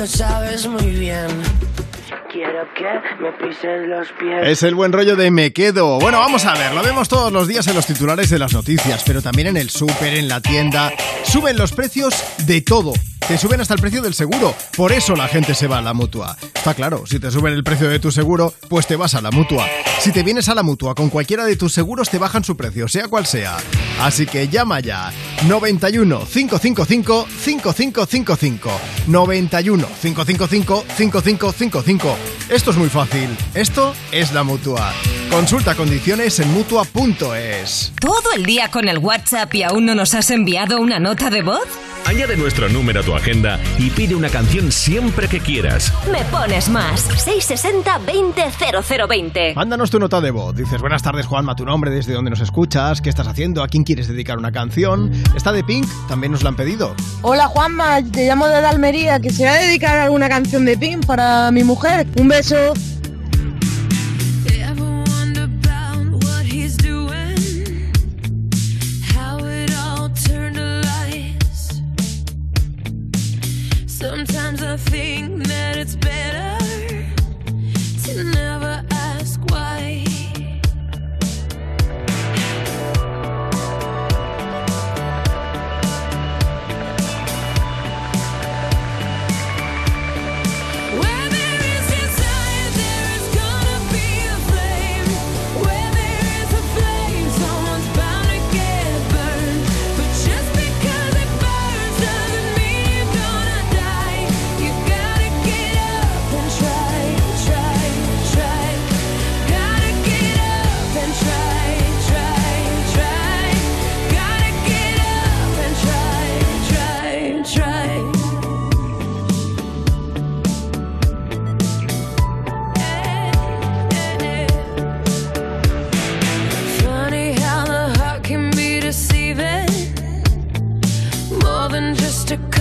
Sabes muy bien. Es el buen rollo de me quedo. Bueno, vamos a ver, lo vemos todos los días en los titulares de las noticias, pero también en el súper, en la tienda. Suben los precios de todo. Te suben hasta el precio del seguro. Por eso la gente se va a la mutua. Está claro, si te suben el precio de tu seguro, pues te vas a la mutua. Si te vienes a la mutua con cualquiera de tus seguros, te bajan su precio, sea cual sea. Así que llama ya. 91 555 5555. 91 555 5555. Esto es muy fácil. Esto es la mutua. Consulta condiciones en mutua.es. ¿Todo el día con el WhatsApp y aún no nos has enviado una nota de voz? Añade nuestro número a tu agenda y pide una canción siempre que quieras. Me pones más. 660 200020. Mándanos tu nota de voz. Dices, buenas tardes Juanma, tu nombre, desde dónde nos escuchas, qué estás haciendo, a quién quieres dedicar una canción. Está de Pink, también nos la han pedido. Hola Juanma, te llamo de Almería. Quisiera dedicar alguna canción de Pink para mi mujer. Un beso. I think that it's better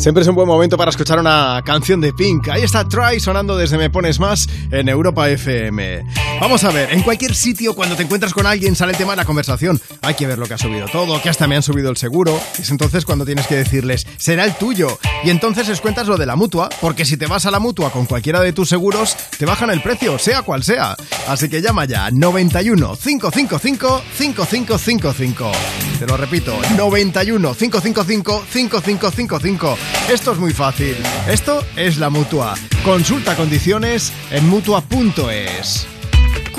Siempre es un buen momento para escuchar una canción de Pink. Ahí está Try sonando desde Me Pones Más en Europa FM. Vamos a ver, en cualquier sitio cuando te encuentras con alguien sale el tema de la conversación. Hay que ver lo que ha subido todo, que hasta me han subido el seguro. Es entonces cuando tienes que decirles, será el tuyo. Y entonces les cuentas lo de la mutua, porque si te vas a la mutua con cualquiera de tus seguros, te bajan el precio, sea cual sea. Así que llama ya 91 555 5555. Te lo repito, 91 555 5555. Esto es muy fácil. Esto es la mutua. Consulta condiciones en mutua.es.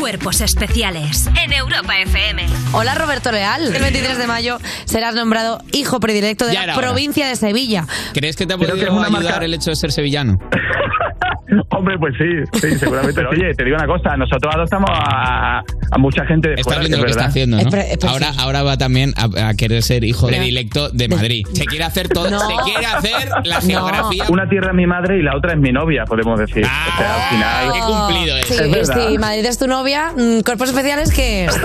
Cuerpos especiales en Europa FM. Hola Roberto Leal. El 23 de mayo serás nombrado hijo predilecto de Ya la hora. provincia de Sevilla. ¿Crees que te ha podido ayudar marca- el hecho de ser sevillano? Hombre, pues sí, sí, seguramente. Pero oye, te digo una cosa, nosotros adoptamos a, a mucha gente de fuera, viendo es lo que está haciendo, ¿no? ahora, ahora va también a, a querer ser hijo predilecto de Madrid. Se quiere hacer todo, No. se quiere hacer la geografía. Una tierra es mi madre y la otra es mi novia, podemos decir. o sea, al final. qué cumplido Sí, Es sí, Madrid es tu novia. mm, Cuerpos especiales, ¿qué es?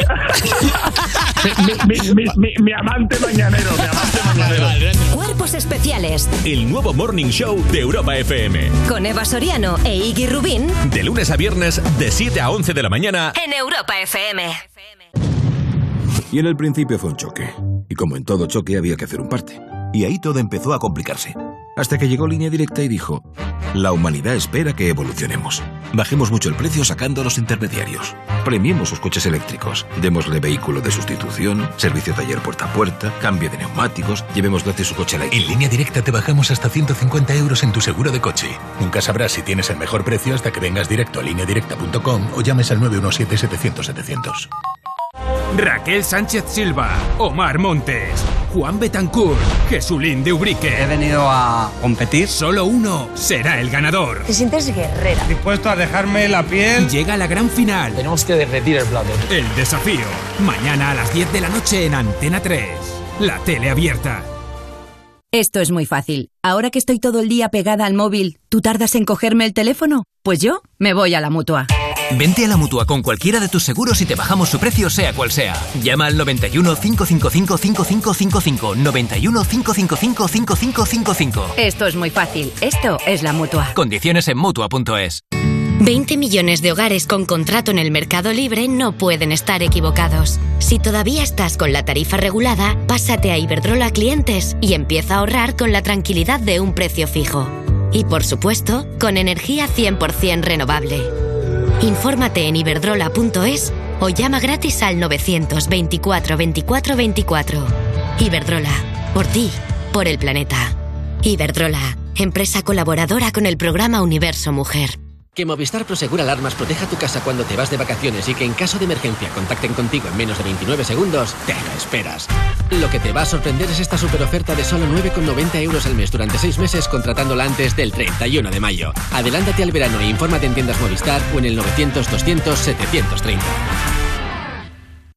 mi, mi- mi- mi amante mañanero, mi amante mañanero. Cuerpos especiales El nuevo Morning Show de Europa FM. con Eva Soriano e Iggy Rubín De lunes a viernes, de 7 a 11 de la mañana. en Europa FM. Y en el principio fue un choque. Y como en todo choque había que hacer un parte. Y ahí todo empezó a complicarse. Hasta que llegó Línea Directa y dijo, la humanidad espera que evolucionemos. Bajemos mucho el precio sacando a los intermediarios. Premiemos sus coches eléctricos. Démosle vehículo de sustitución, servicio taller puerta a puerta, cambio de neumáticos, llevemos gratis su coche eléctrico. En línea directa te bajamos hasta 150 euros en tu seguro de coche. Nunca sabrás si tienes el mejor precio hasta que vengas directo a lineadirecta.com o llames al 917-700-700. Raquel Sánchez Silva, Omar Montes, Juan Betancourt, Jesulín de Ubrique. He venido a competir. Solo uno será el ganador. Te sientes guerrera. Dispuesto a dejarme la piel. Llega la gran final. Tenemos que derretir el plato. El desafío. Mañana a las 10 de la noche en Antena 3. La tele abierta. Esto es muy fácil. Ahora que estoy todo el día pegada al móvil, ¿tú tardas en cogerme el teléfono? Pues yo me voy a la mutua. Vente a la mutua con cualquiera de tus seguros y te bajamos su precio, sea cual sea. Llama al 91 555 5555. 91 555 5555. Esto es muy fácil. Esto es la mutua. Condiciones en mutua.es. 20 millones de hogares con contrato en el mercado libre no pueden estar equivocados. Si todavía estás con la tarifa regulada, pásate a Iberdrola Clientes y empieza a ahorrar con la tranquilidad de un precio fijo. Y por supuesto, con energía 100% renovable. Infórmate en iberdrola.es o llama gratis al 924 24 24. Iberdrola, por ti, por el planeta. Iberdrola, empresa colaboradora con el programa Universo Mujer. Que Movistar Prosegura Alarmas proteja tu casa cuando te vas de vacaciones y que en caso de emergencia contacten contigo en menos de 29 segundos, te lo esperas. Lo que te va a sorprender es esta super oferta de solo 9,90 euros al mes durante 6 meses contratándola antes del 31 de mayo. Adelántate al verano e infórmate en tiendas Movistar o en el 900 200 730.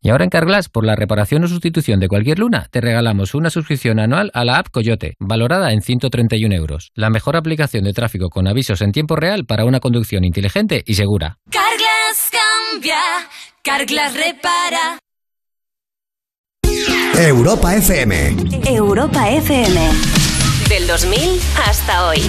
Y ahora en Carglass, por la reparación o sustitución de cualquier luna, te regalamos una suscripción anual a la app Coyote, valorada en 131 euros. La mejor aplicación de tráfico con avisos en tiempo real para una conducción inteligente y segura. Carglass cambia, Carglass repara. Europa FM. Europa FM. Del 2000 hasta hoy.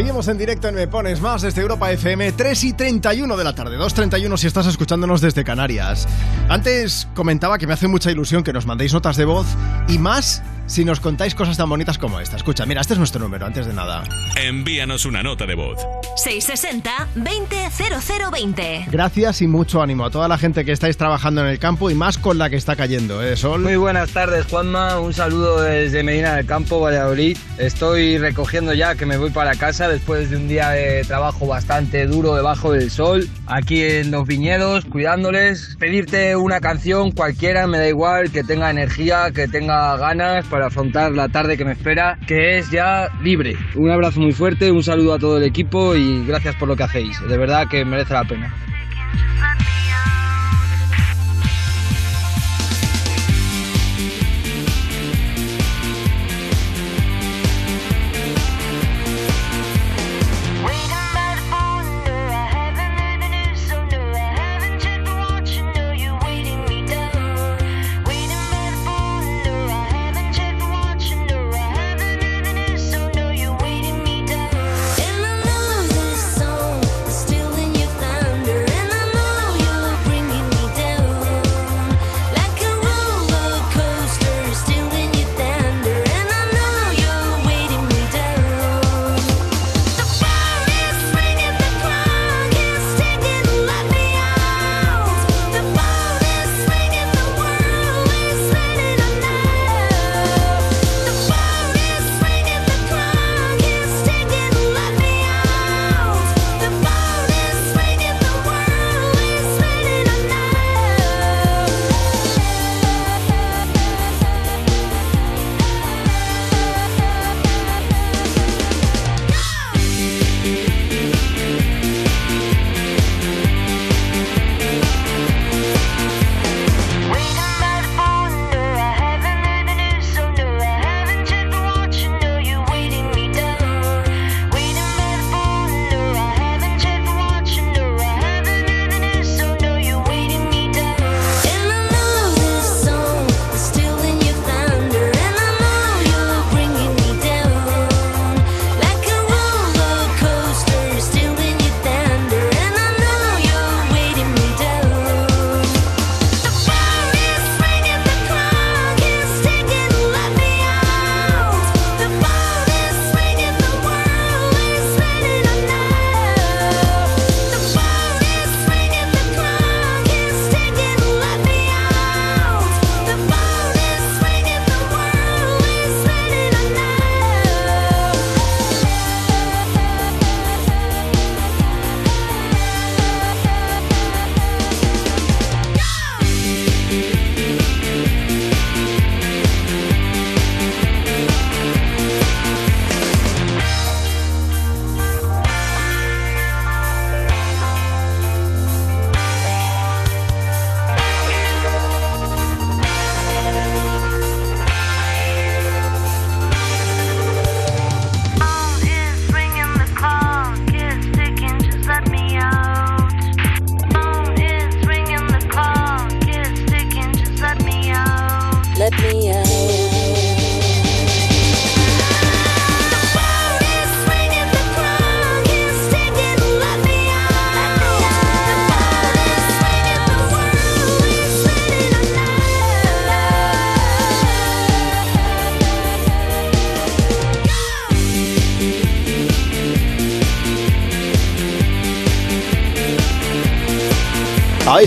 Seguimos en directo en Me Pones Más desde Europa FM, 3 y 31 de la tarde, 2.31 si estás escuchándonos desde Canarias. Antes comentaba que me hace mucha ilusión que nos mandéis notas de voz y más si nos contáis cosas tan bonitas como esta. Escucha, mira, este es nuestro número, antes de nada. Envíanos una nota de voz. 660-200020. Gracias y mucho ánimo a toda la gente que estáis trabajando en el campo y más con la que está cayendo, ¿eh, Sol? Muy buenas tardes, Juanma. Un saludo desde Medina del Campo, Valladolid. Estoy recogiendo ya que me voy para casa después de un día de trabajo bastante duro debajo del sol, aquí en los viñedos, cuidándoles. Pedirte una canción cualquiera, me da igual, que tenga energía, que tenga ganas para afrontar la tarde que me espera, que es ya libre. Un abrazo muy fuerte, un saludo a todo el equipo y gracias por lo que hacéis. De verdad que merece la pena.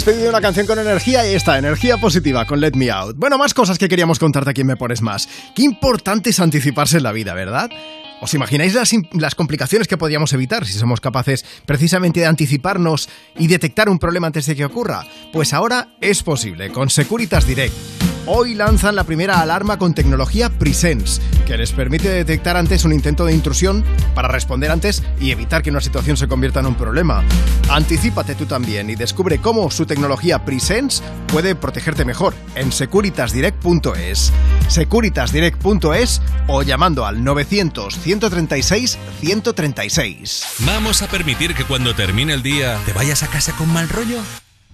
Habéis pedido una canción con energía y esta, energía positiva con Let Me Out. Bueno, más cosas que queríamos contarte aquí en Me Pones Más. Qué importante es anticiparse en la vida, ¿verdad? ¿Os imagináis las, las complicaciones que podríamos evitar si somos capaces precisamente de anticiparnos y detectar un problema antes de que ocurra? Pues ahora es posible con Securitas Direct. Hoy lanzan la primera alarma con tecnología Presence, que les permite detectar antes un intento de intrusión para responder antes y evitar que una situación se convierta en un problema. Anticípate tú también y descubre cómo su tecnología Presence puede protegerte mejor en securitasdirect.es. Securitasdirect.es o llamando al 900 136 136. ¿Vamos a permitir que cuando termine el día te vayas a casa con mal rollo?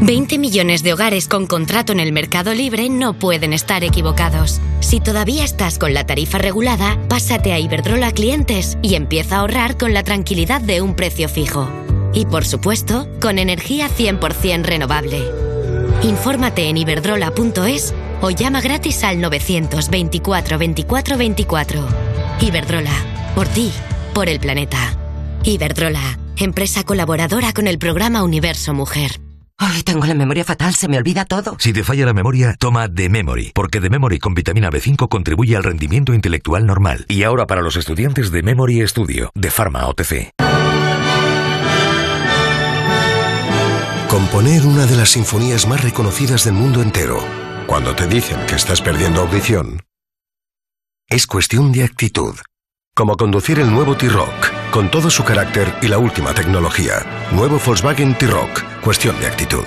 20 millones de hogares con contrato en el mercado libre no pueden estar equivocados. Si todavía estás con la tarifa regulada, pásate a Iberdrola Clientes y empieza a ahorrar con la tranquilidad de un precio fijo. Y por supuesto, con energía 100% renovable. Infórmate en iberdrola.es o llama gratis al 924 24 24. Iberdrola, por ti, por el planeta. Iberdrola, empresa colaboradora con el programa Universo Mujer. Ay, tengo la memoria fatal, se me olvida todo. Si te falla la memoria, toma The Memory, porque The Memory con vitamina B5 contribuye al rendimiento intelectual normal. Y ahora para los estudiantes de Memory Studio, de Pharma OTC. Componer una de las sinfonías más reconocidas del mundo entero, cuando te dicen que estás perdiendo audición, es cuestión de actitud. Como conducir el nuevo T-Rock, con todo su carácter y la última tecnología. Nuevo Volkswagen T-Rock, cuestión de actitud.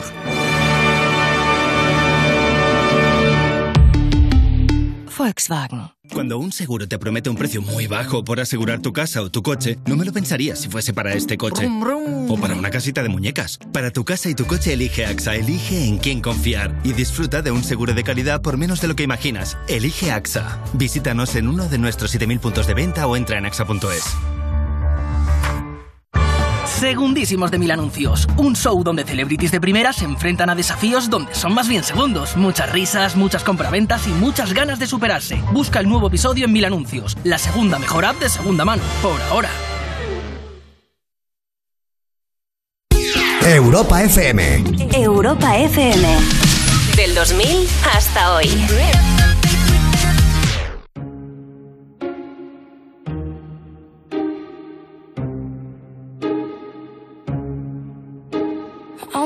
Volkswagen. Cuando un seguro te promete un precio muy bajo por asegurar tu casa o tu coche, no me lo pensaría si fuese para este coche. O para una casita de muñecas. Para tu casa y tu coche elige AXA, elige en quién confiar y disfruta de un seguro de calidad por menos de lo que imaginas. Elige AXA. Visítanos en uno de nuestros 7.000 puntos de venta o entra en axa.es. Segundísimos de Mil Anuncios. Un show donde celebrities de primera se enfrentan a desafíos donde son más bien segundos. Muchas risas, muchas compraventas y muchas ganas de superarse. Busca el nuevo episodio en Mil Anuncios, la segunda mejor app de segunda mano. Por ahora. Europa FM. Europa FM. Del 2000 hasta hoy.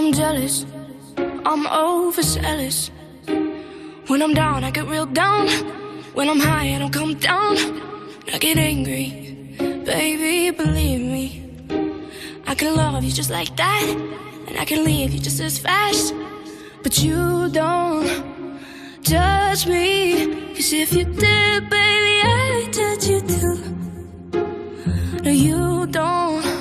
I'm jealous. I'm overzealous. When I'm down, I get real down. When I'm high, I don't come down. I get angry. Baby, believe me. I can love you just like that. And I can leave you just as fast. But you don't judge me. Cause if you did, baby, I'd judge you too. No, you don't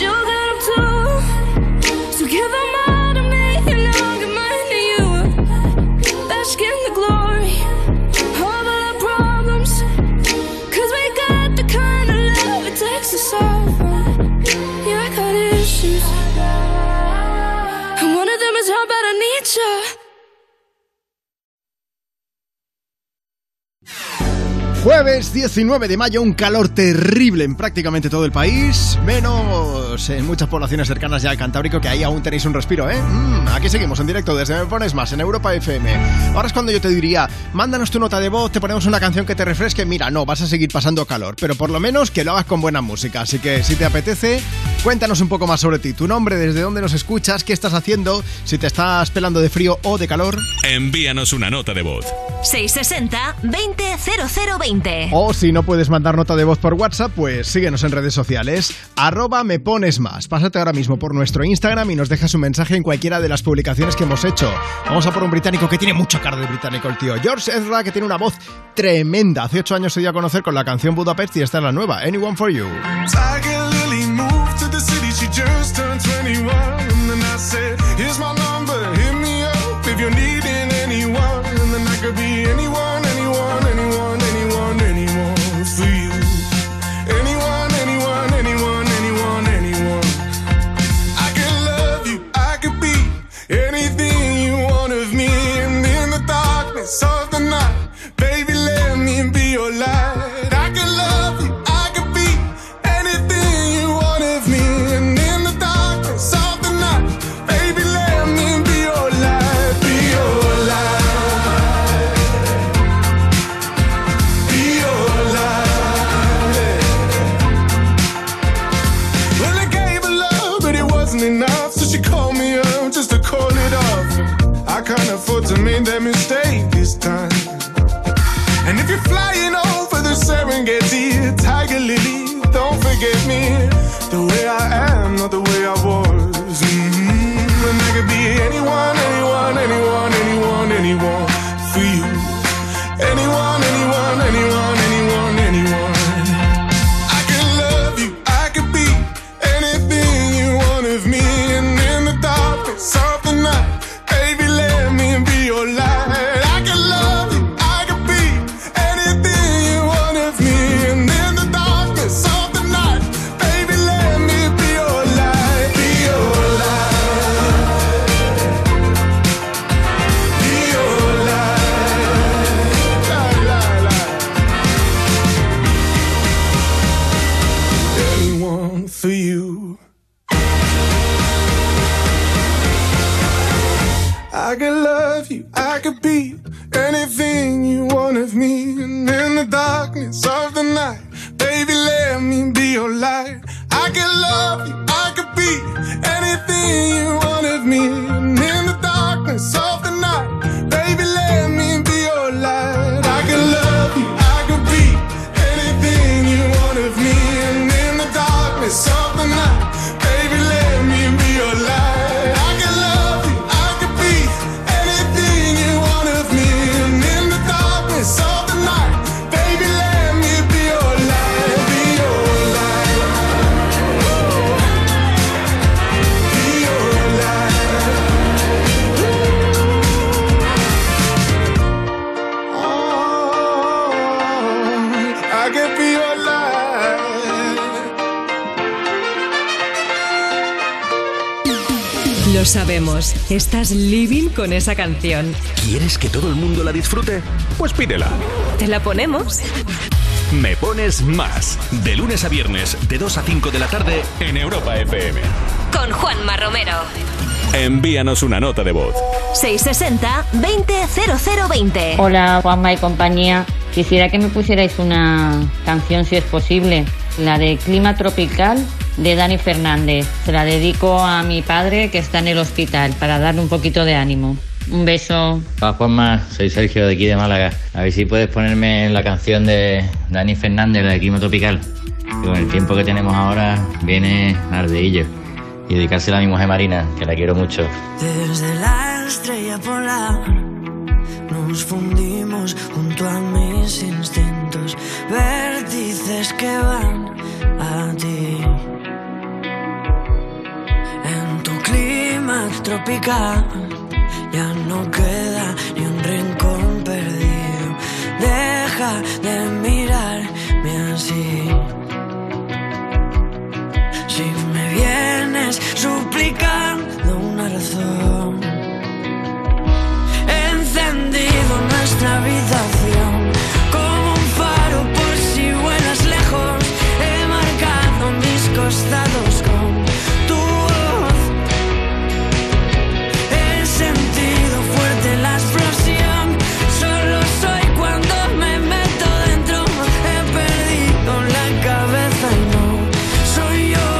you too. So give them all to me, and I'll give mine to you. In the glory of our problems. Cause we got the kind of love it takes to. Yeah, I got issues. And one of them is how bad I need you. Jueves 19 de mayo, un calor terrible en prácticamente todo el país, menos en muchas poblaciones cercanas ya al Cantábrico, que ahí aún tenéis un respiro, ¿eh? Mm, aquí seguimos en directo desde Me Pones Más, en Europa FM. Ahora es cuando yo te diría, mándanos tu nota de voz, te ponemos una canción que te refresque. Mira, no, vas a seguir pasando calor, pero por lo menos que lo hagas con buena música. Así que si te apetece, Cuéntanos un poco más sobre ti, tu nombre, desde dónde nos escuchas, qué estás haciendo, si te estás pelando de frío o de calor. Envíanos una nota de voz. 660-200020. O si no puedes mandar nota de voz por WhatsApp, pues síguenos en redes sociales. Arroba me pones más. Pásate ahora mismo por nuestro Instagram y nos dejas un mensaje en cualquiera de las publicaciones que hemos hecho. Vamos a por un británico que tiene mucha cara de británico, el tío. George Ezra, que tiene una voz tremenda. Hace ocho años se dio a conocer con la canción Budapest y esta es la nueva, Anyone for You. You sabemos, estás living con esa canción. ¿Quieres que todo el mundo la disfrute? Pues pídela. ¿Te la ponemos? Me pones más. De lunes a viernes, de 2 a 5 de la tarde, en Europa FM. Con Juanma Romero. Envíanos una nota de voz. 660-200020. Hola Juanma y compañía. Quisiera que me pusierais una canción si es posible, la de Clima Tropical de Dani Fernández. Se la dedico a mi padre que está en el hospital para darle un poquito de ánimo. Un beso. Hola Juanma, soy Sergio de aquí de Málaga. A ver si puedes ponerme la canción de Dani Fernández, la de Clima Tropical. Que con el tiempo que tenemos ahora viene ardeillo. Y dedicársela a mi mujer Marina, que la quiero mucho. Desde la estrella polar nos fundimos junto a mis instintos, vértices que van a ti. En tu clima tropical ya no queda ni un rincón perdido. Deja de mirarme así. Si me vienes suplicando una razón, encendido nuestra habitación con tu voz. He sentido fuerte la explosión, solo soy cuando me meto dentro. He perdido la cabeza y no soy yo.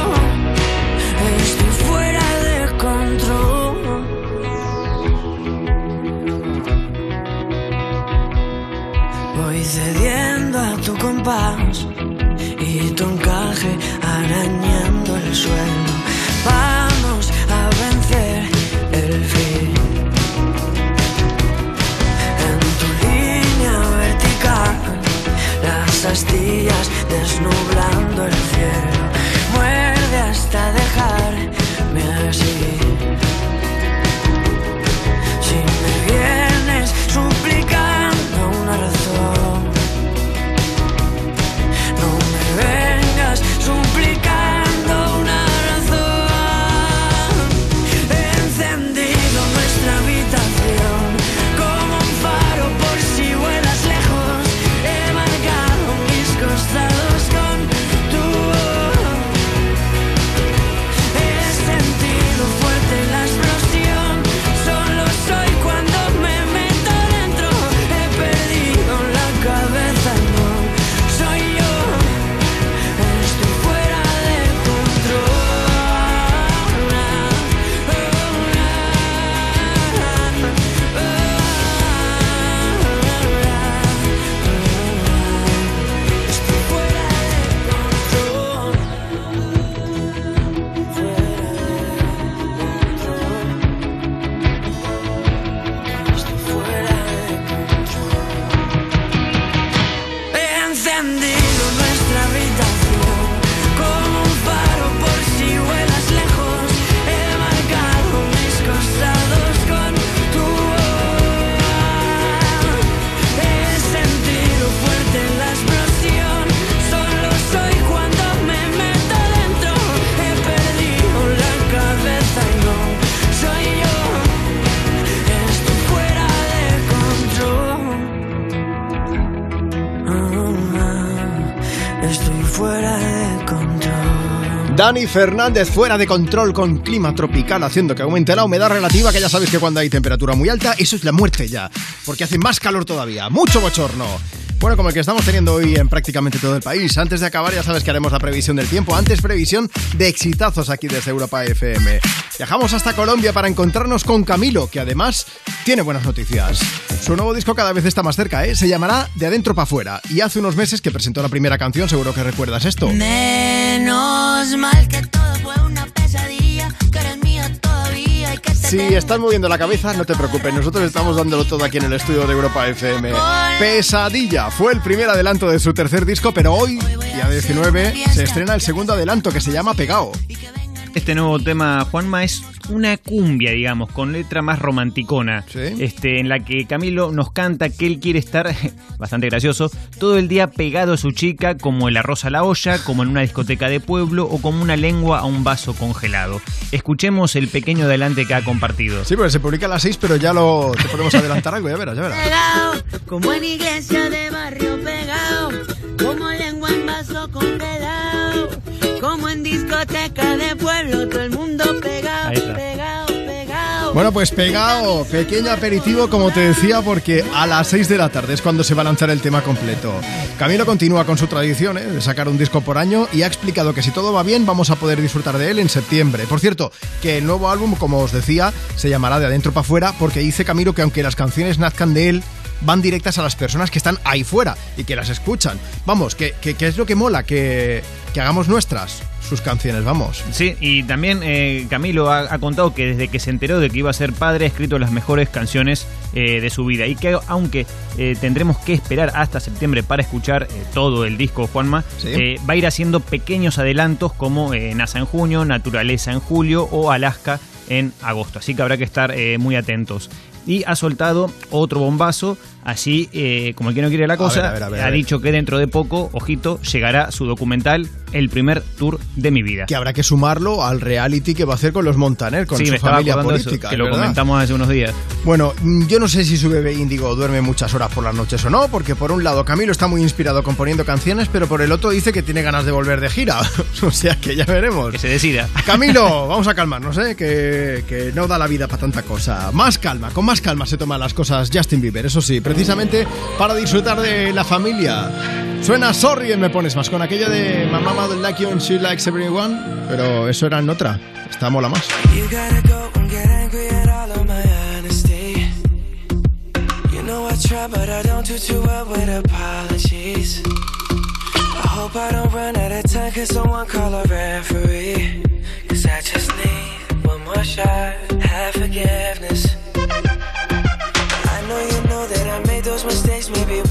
Estoy fuera de control. Voy cediendo a tu compás desnublando el cielo. Fernández fuera de control con clima tropical haciendo que aumente la humedad relativa, que ya sabéis que cuando hay temperatura muy alta, eso es la muerte ya, porque hace más calor todavía, mucho bochorno. Bueno, como el que estamos teniendo hoy en prácticamente todo el país. Antes de acabar, ya sabes que haremos la previsión del tiempo. Antes, previsión de exitazos aquí desde Europa FM. Viajamos hasta Colombia para encontrarnos con Camilo, que además tiene buenas noticias. Su nuevo disco cada vez está más cerca, ¿eh? Se llamará De Adentro para Afuera. Y hace unos meses que presentó la primera canción, seguro que recuerdas esto. Mal que todo fue una pesadilla, que eres mío todavía y que Si estás moviendo la cabeza, no te preocupes, nosotros estamos dándolo todo aquí en el estudio de Europa FM. Pesadilla fue el primer adelanto de su tercer disco, pero hoy, día 19, se estrena el segundo adelanto que se llama Pegao. Este nuevo tema, Juanma, es una cumbia, digamos, con letra más romanticona. Este, en la que Camilo nos canta que él quiere estar, bastante gracioso, todo el día pegado a su chica, como el arroz a la olla, como en una discoteca de pueblo o como una lengua a un vaso congelado. Escuchemos el pequeño adelante que ha compartido. Sí, porque se publica a las 6, pero ya lo te podemos adelantar algo, ya verás, ya verás. pegado, como en iglesia de barrio pegado, como lengua en vaso congelado, como en discoteca de pueblo, todo el mundo pegado. Bueno, pues pegado, pequeño aperitivo, como te decía, porque a las 6 de la tarde es cuando se va a lanzar el tema completo. Camilo continúa con su tradición ¿eh? de sacar un disco por año y ha explicado que si todo va bien vamos a poder disfrutar de él en septiembre. Por cierto, que el nuevo álbum, como os decía, se llamará De Adentro para Afuera porque dice Camilo que aunque las canciones nazcan de él, van directas a las personas que están ahí fuera y que las escuchan. Vamos, que, que- que es lo que mola, que, que hagamos nuestras sus canciones, vamos. Sí, y también eh, Camilo ha, ha contado que desde que se enteró de que iba a ser padre ha escrito las mejores canciones eh, de su vida y que aunque eh, tendremos que esperar hasta septiembre para escuchar todo el disco Juanma, va a ir haciendo pequeños adelantos como NASA en junio, Naturaleza en julio o Alaska en agosto, así que habrá que estar muy atentos. Y ha soltado otro bombazo, así eh, como el que no quiere la cosa, ver, a ver, a ver, a ha dicho que dentro de poco, ojito, llegará su documental, El primer tour de mi vida. Que habrá que sumarlo al reality que va a hacer con los Montaner, con Sí, su me familia de eso, política. que lo comentamos hace unos días. Bueno, mm, yo no sé si su bebé índigo duerme muchas horas por las noches o no, porque por un lado Camilo está muy inspirado componiendo canciones, pero por el otro dice que tiene ganas de volver de gira. o sea que ya veremos. Que se decida. Camilo, vamos a calmarnos, ¿eh? que, que no da la vida para tanta cosa. Más calma, con más calma se toman las cosas Justin Bieber, eso sí, precisamente para disfrutar de la familia. Suena Sorry en Me Pones Más, con aquella de My Mama Don't Like You and She Likes Everyone, pero eso era en otra, esta mola más. hope I don't run out of time. Cause someone call a referee. Cause I just need one more shot. Have forgiveness.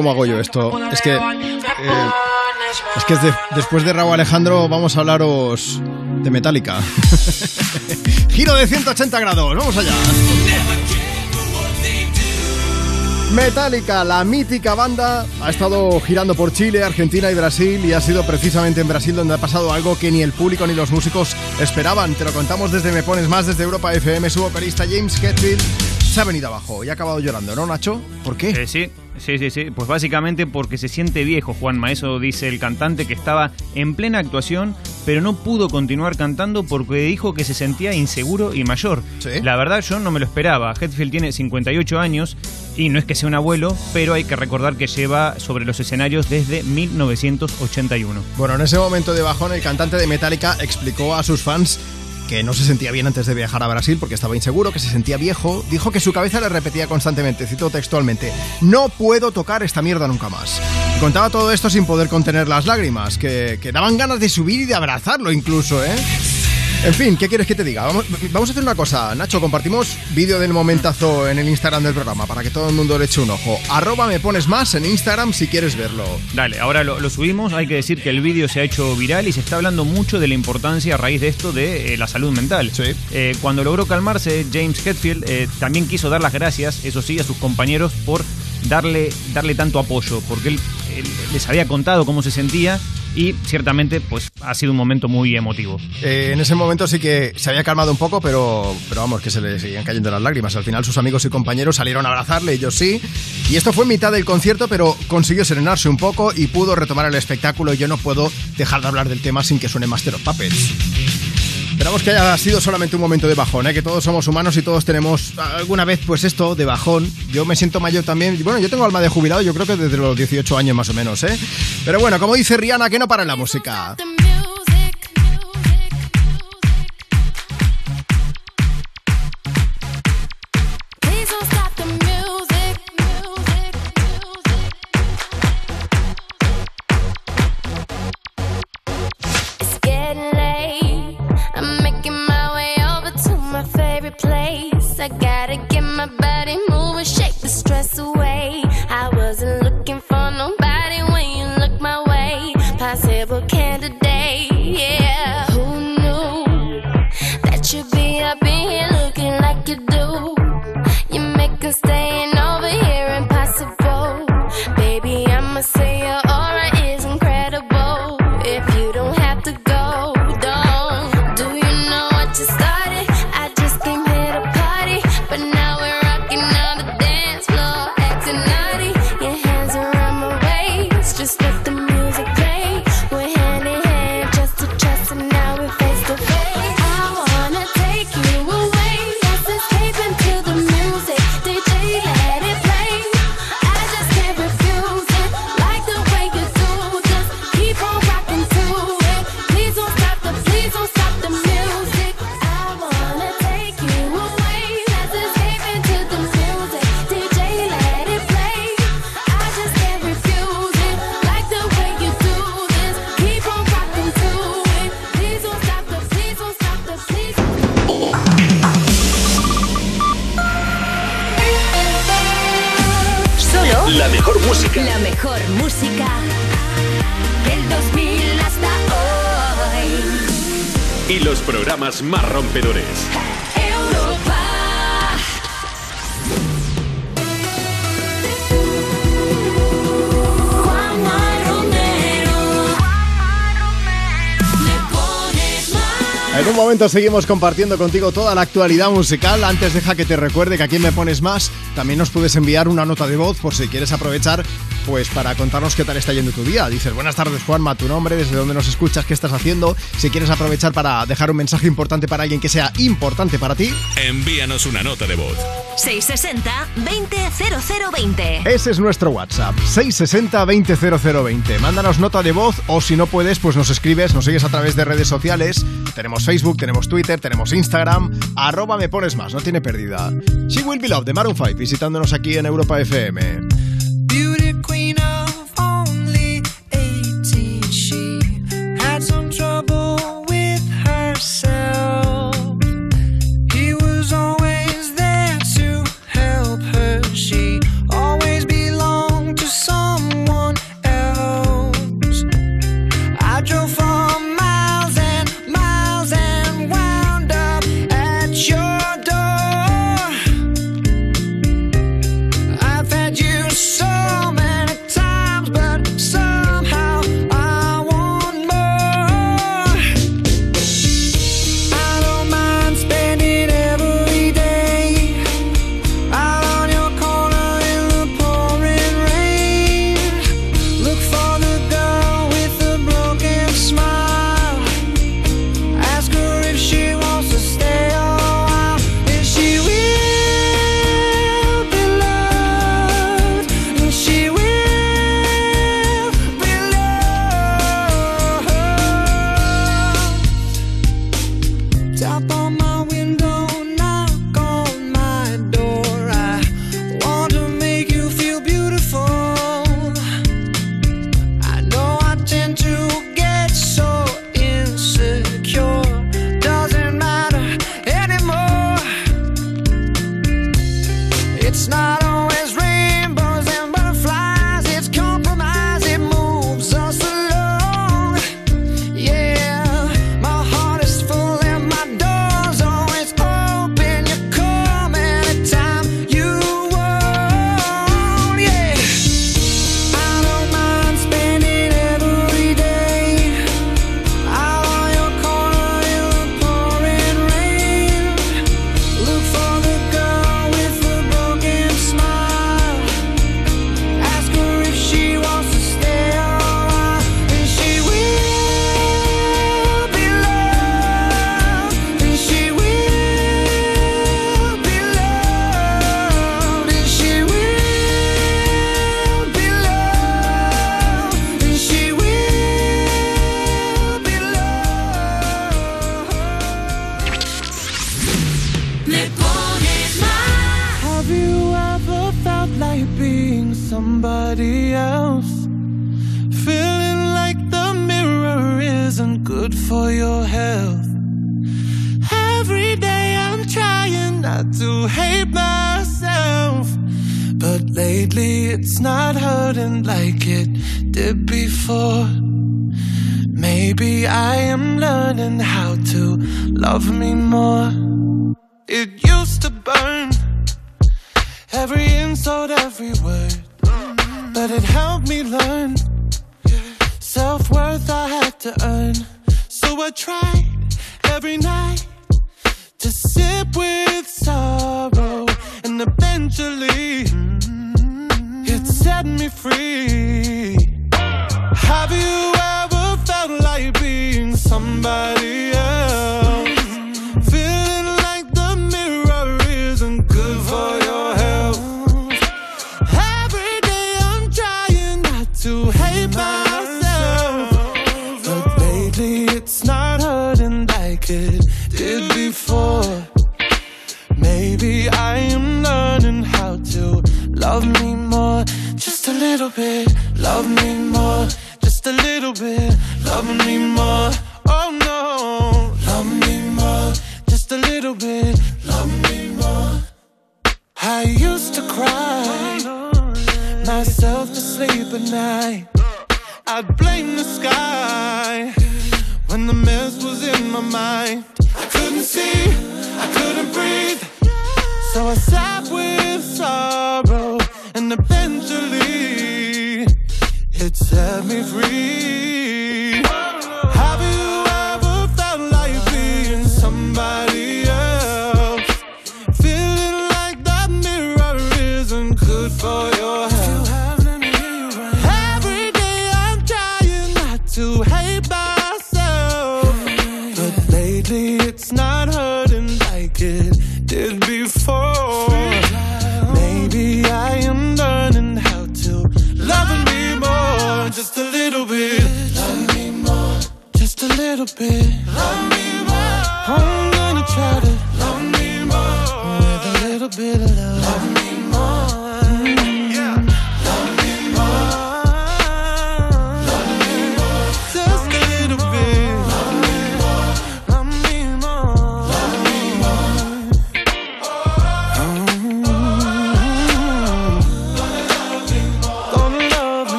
Cómo hago yo esto. Es que. eh, es que es de- después de Raúl Alejandro vamos a hablaros de Metallica. Giro de 180 grados, vamos allá. Metallica, la mítica banda, ha estado girando por Chile, Argentina y Brasil y ha sido precisamente en Brasil donde ha pasado algo que ni el público ni los músicos esperaban. Te lo contamos desde Me Pones Más, desde Europa FM. Su vocalista James Hetfield se ha venido abajo y ha acabado llorando, ¿no, Nacho? ¿Por qué? Eh, sí, sí, sí, sí. Pues básicamente porque se siente viejo, Juanma. Eso dice el cantante que estaba en plena actuación, pero no pudo continuar cantando porque dijo que se sentía inseguro y mayor. La verdad, yo no me lo esperaba. Hetfield tiene 58 años y no es que sea un abuelo, pero hay que recordar que lleva sobre los escenarios desde 1981. Bueno, en ese momento de bajón, el cantante de Metallica explicó a sus fans que no se sentía bien antes de viajar a Brasil porque estaba inseguro, que se sentía viejo. Dijo que su cabeza le repetía constantemente, cito textualmente, no puedo tocar esta mierda nunca más. Contaba todo esto sin poder contener las lágrimas, que, que daban ganas de subir y de abrazarlo incluso, ¿eh? En fin, ¿qué quieres que te diga? Vamos, vamos a hacer una cosa, Nacho, compartimos vídeo del momentazo en el Instagram del programa para que todo el mundo le eche un ojo. Arroba me pones más en Instagram si quieres verlo. Dale, ahora lo, lo subimos. Hay que decir que el vídeo se ha hecho viral y se está hablando mucho de la importancia a raíz de esto de eh, la salud mental. Eh, cuando logró calmarse, James Hetfield eh, también quiso dar las gracias, eso sí, a sus compañeros por darle, darle tanto apoyo, porque él, él les había contado cómo se sentía y ciertamente pues ha sido un momento muy emotivo. Eh, en ese momento sí que se había calmado un poco, pero, pero vamos, que se le seguían cayendo las lágrimas. Al final sus amigos y compañeros salieron a abrazarle, ellos sí. Y esto fue en mitad del concierto, pero consiguió serenarse un poco y pudo retomar el espectáculo. Yo no puedo dejar de hablar del tema sin que suene Master of Puppets. Esperamos que haya sido solamente un momento de bajón, ¿eh? que todos somos humanos y todos tenemos alguna vez pues esto de bajón. Yo me siento mayor también. Bueno, yo tengo alma de jubilado, yo creo que desde los 18 años más o menos, ¿eh? Pero bueno, como dice Rihanna, que no para en la música. seguimos compartiendo contigo toda la actualidad musical. Antes deja que te recuerde que aquí Me Pones Más también nos puedes enviar una nota de voz por si quieres aprovechar pues para contarnos qué tal está yendo tu día. Dices, buenas tardes Juanma, tu nombre, desde dónde nos escuchas, qué estás haciendo. Si quieres aprovechar para dejar un mensaje importante para alguien que sea importante para ti. Envíanos una nota de voz. 660-200020. Ese es nuestro WhatsApp, 660-200020. Mándanos nota de voz o si no puedes, pues nos escribes, nos sigues a través de redes sociales. Tenemos Facebook, tenemos Twitter, tenemos Instagram. Arroba me pones más, no tiene pérdida. She Will Be Loved de Maroon 5 visitándonos aquí en Europa FM.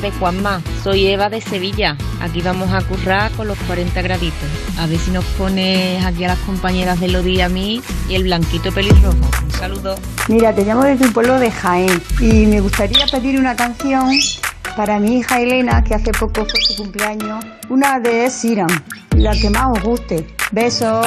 tardes, Juanma. Soy Eva de Sevilla. Aquí vamos a currar con los 40 graditos. A ver si nos pones aquí a las compañeras de Lodi y a mí y el blanquito pelirrojo. Un saludo. Mira, te llamo desde un pueblo de Jaén y me gustaría pedir una canción para mi hija Elena, que hace poco fue su cumpleaños. Una de Siram, la que más os guste. Besos.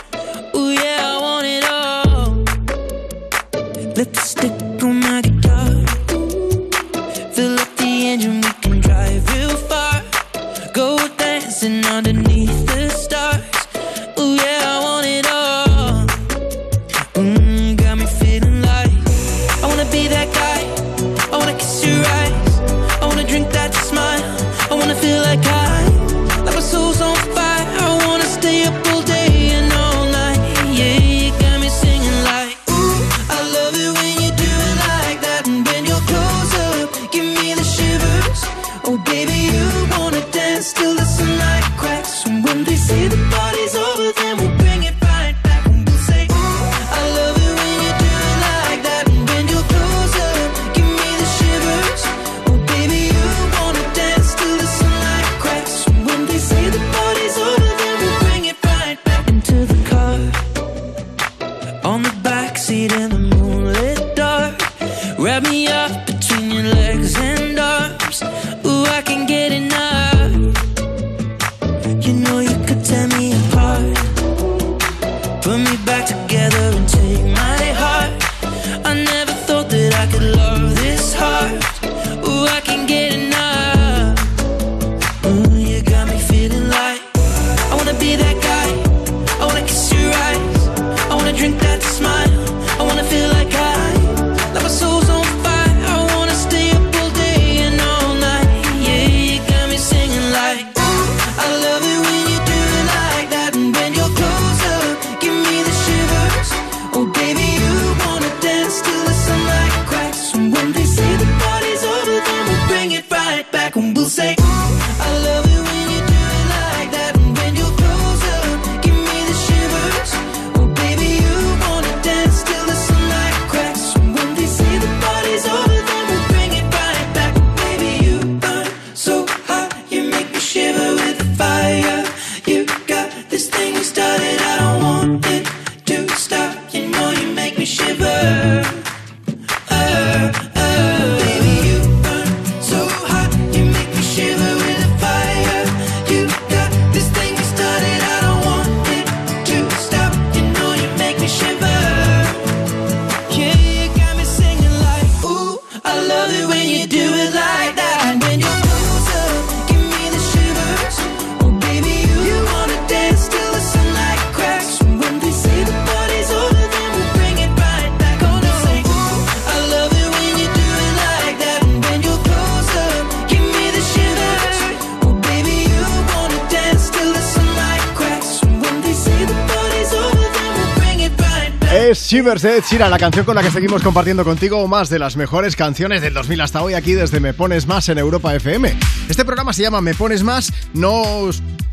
De Ed Sheeran, la canción con la que seguimos compartiendo contigo más de las mejores canciones del 2000 hasta hoy aquí desde Me Pones Más en Europa FM. Este programa se llama Me Pones Más, no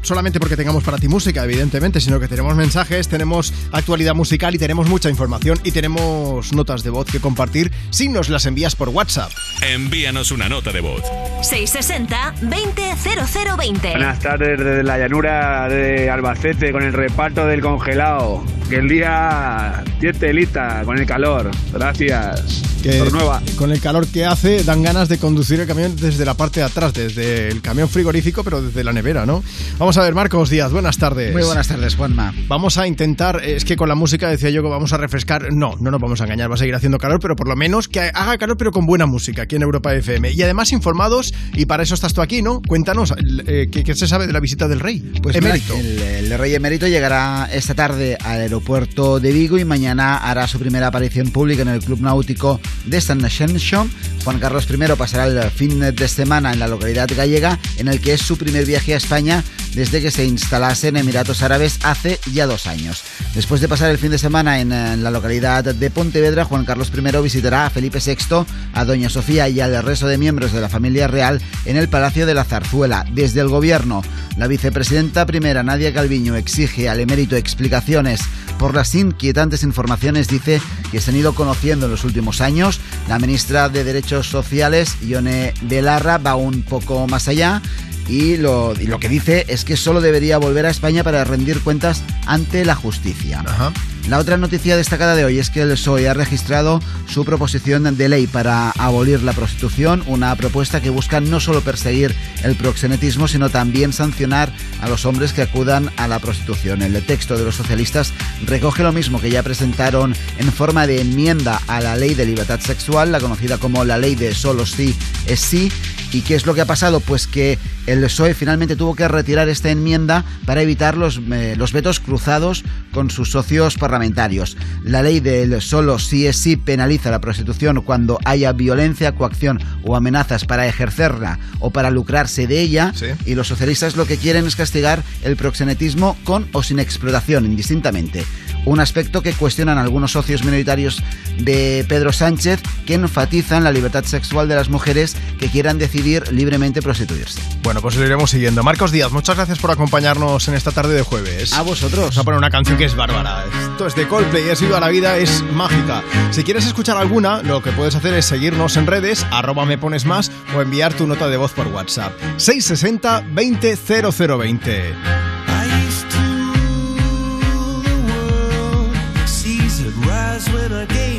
solamente porque tengamos para ti música, evidentemente, sino que tenemos mensajes, tenemos actualidad musical y tenemos mucha información y tenemos notas de voz que compartir si nos las envías por WhatsApp. Envíanos una nota de voz. 660-200020. Buenas tardes desde la llanura de Albacete con el reparto del congelado. Que el día 10 telita con el calor. Gracias. Que Por nueva. con el calor que hace dan ganas de conducir el camión desde la parte de atrás, desde el camión frigorífico, pero desde la nevera, ¿no? Vamos a ver, Marcos Díaz, buenas tardes. Muy buenas tardes, Juanma. Vamos a intentar, es que con la música decía yo que vamos a refrescar. No, no nos vamos a engañar, va a seguir haciendo calor, pero por lo menos que haga calor, pero con buena música aquí en Europa FM. Y además informados, y para eso estás tú aquí, ¿no? Cuéntanos, eh, ¿qué, qué se sabe de la visita del rey? Pues mira, emérito. el, el rey emérito llegará esta tarde al aeropuerto de Vigo y mañana hará su primera aparición pública en el Club Náutico de San Ascension. Juan Carlos I pasará el fin de semana en la localidad gallega, en el que es su primer viaje a España desde que se instalase en Emiratos Árabes hace ya dos años. Después de pasar el fin de semana en, la localidad de Pontevedra, Juan Carlos I visitará a Felipe VI, a Doña Sofía y al resto de miembros de la familia real en el Palacio de la Zarzuela. Desde el gobierno, la vicepresidenta primera, Nadia Calviño, exige al emérito explicaciones por las inquietantes informaciones, dice, que se han ido conociendo en los últimos años. La ministra de Derechos Sociales, Ione Belarra, va un poco más allá y lo, y lo que dice es que solo debería volver a España para rendir cuentas ante la justicia. La otra noticia destacada de hoy es que el PSOE ha registrado su proposición de ley para abolir la prostitución, una propuesta que busca no solo perseguir el proxenetismo, sino también sancionar a los hombres que acudan a la prostitución. El texto de los socialistas recoge lo mismo que ya presentaron en forma de enmienda a la ley de libertad sexual, la conocida como la ley de solo sí es sí. ¿Y qué es lo que ha pasado? Pues que el PSOE finalmente tuvo que retirar esta enmienda para evitar los, eh, los vetos cruzados con sus socios parlamentarios. La ley del solo sí es sí penaliza la prostitución cuando haya violencia, coacción o amenazas para ejercerla o para lucrarse de ella. Y los socialistas lo que quieren es castigar el proxenetismo con o sin explotación, indistintamente. Un aspecto que cuestionan algunos socios minoritarios de Pedro Sánchez que enfatizan la libertad sexual de las mujeres que quieran decidir libremente prostituirse. Bueno, pues lo iremos siguiendo. Marcos Díaz, muchas gracias por acompañarnos en esta tarde de jueves. A vosotros. Vamos a poner una canción que es bárbara. Esto es de Coldplay, es Viva la Vida, es mágica. Si quieres escuchar alguna, lo que puedes hacer es seguirnos en redes, arroba me pones más, o enviar tu nota de voz por WhatsApp. 660 20 0020. Seas would rise when I gave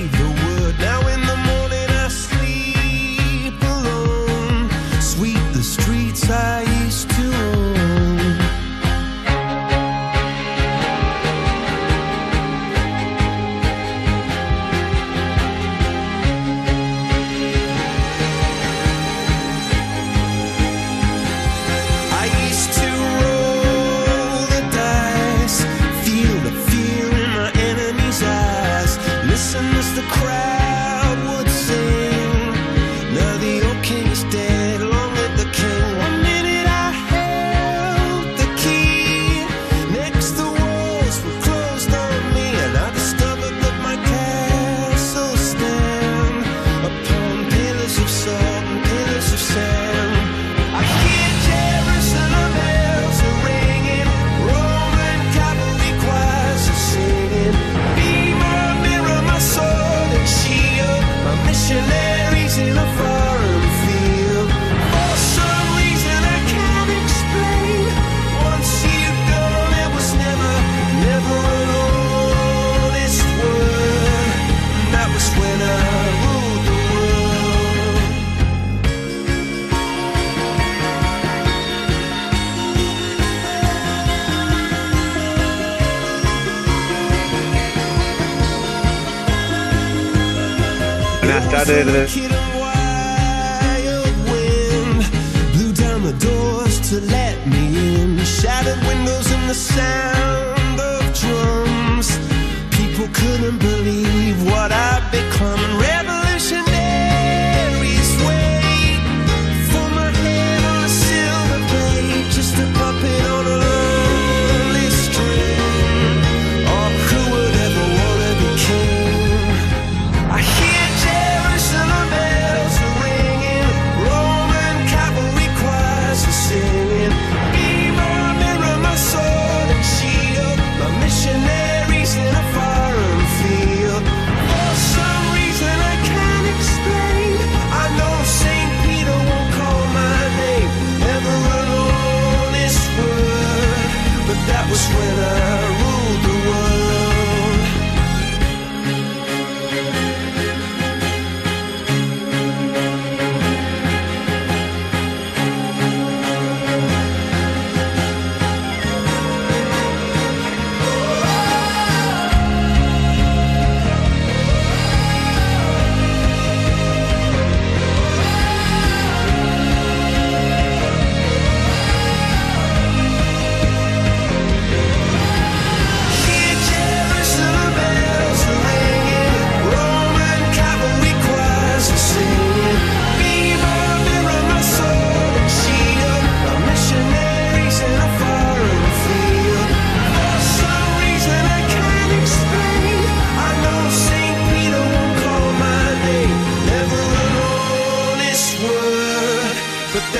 couldn't believe what I'd become. Revolutionaries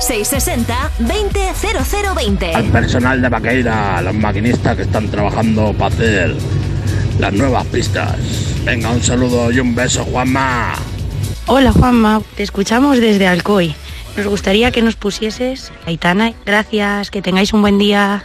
660 200020. Al personal de Vaqueira, a los maquinistas que están trabajando para hacer las nuevas pistas. Venga, un saludo y un beso, Juanma. Hola Juanma, te escuchamos desde Alcoy. Nos gustaría que nos pusieses Aitana. Gracias, que tengáis un buen día.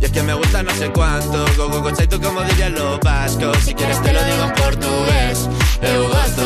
Y es que me gusta no sé cuánto, go go go tú como dirían los vascos. Si quieres te lo digo en portugués, eu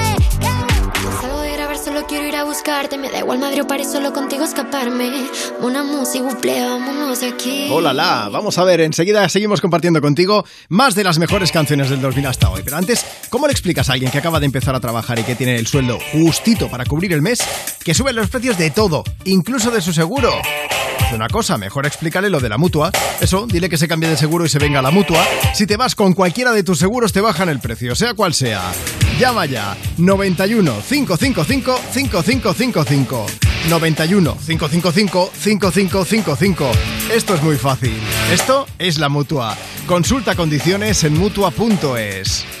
Solo quiero ir a buscarte. Me da igual Madrid o París, solo contigo escaparme. Una música, vámonos aquí. Hola, la. Vamos a ver, enseguida seguimos compartiendo contigo más de las mejores canciones del 2000 hasta hoy. Pero antes, ¿cómo le explicas a alguien que acaba de empezar a trabajar y que tiene el sueldo justito para cubrir el mes que suben los precios de todo, incluso de su seguro? Una cosa, mejor explícale lo de la mutua. Eso, dile que se cambie de seguro y se venga a la mutua. Si te vas con cualquiera de tus seguros, te bajan el precio, sea cual sea. Llama ya 91 555 5555. 91 555 5555. Esto es muy fácil. Esto es la mutua. Consulta condiciones en mutua.es.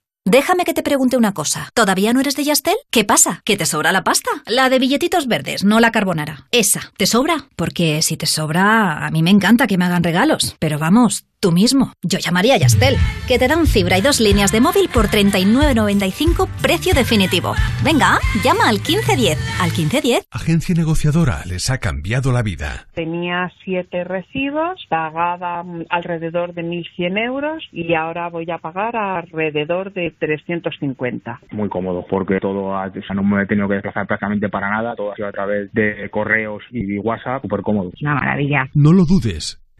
Déjame que te pregunte una cosa. ¿Todavía no eres de Yastel? ¿Qué pasa? ¿Que te sobra la pasta? La de billetitos verdes, no la carbonara. Esa, ¿te sobra? Porque si te sobra, a mí me encanta que me hagan regalos. Pero vamos, tú mismo. Yo llamaría a Yastel, que te dan fibra y dos líneas de móvil por 39.95 precio definitivo. Venga, llama al 1510. ¿Al 1510? Agencia negociadora les ha cambiado la vida. Tenía siete recibos, pagaba alrededor de 1.100 euros y ahora voy a pagar alrededor de 350. muy cómodo porque todo ha- o sea, no me he tenido que desplazar prácticamente para nada, todo ha sido a través de correos y WhatsApp, súper cómodo. Una maravilla. No lo dudes.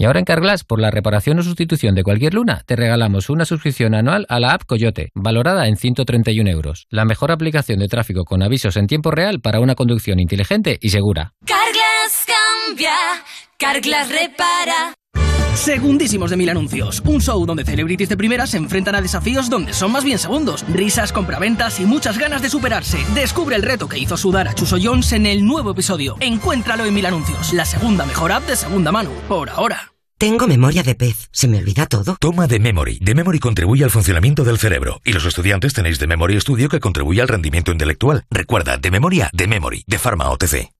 Y ahora en Carglass, por la reparación o sustitución de cualquier luna, te regalamos una suscripción anual a la app Coyote, valorada en 131 euros. La mejor aplicación de tráfico con avisos en tiempo real para una conducción inteligente y segura. Carglass cambia, Carglass repara. Segundísimos de mil anuncios. Un show donde celebrities de primera se enfrentan a desafíos donde son más bien segundos. Risas, compraventas y muchas ganas de superarse. Descubre el reto que hizo sudar a Chuso Jones en el nuevo episodio. Encuéntralo en mil anuncios. La segunda mejor app de segunda mano. Por ahora. Tengo memoria de pez. Se me olvida todo. Toma de Memory. De Memory contribuye al funcionamiento del cerebro. Y los estudiantes tenéis de Memory Studio que contribuye al rendimiento intelectual. Recuerda, de memoria, de Memory, de Pharma OTC.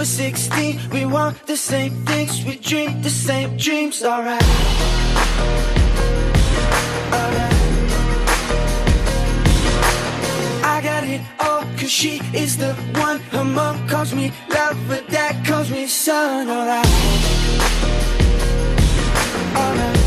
Were 16. We want the same things, we dream the same dreams, alright. Alright. I got it all, cause she is the one. Her mom calls me love, but dad calls me son, alright. Alright.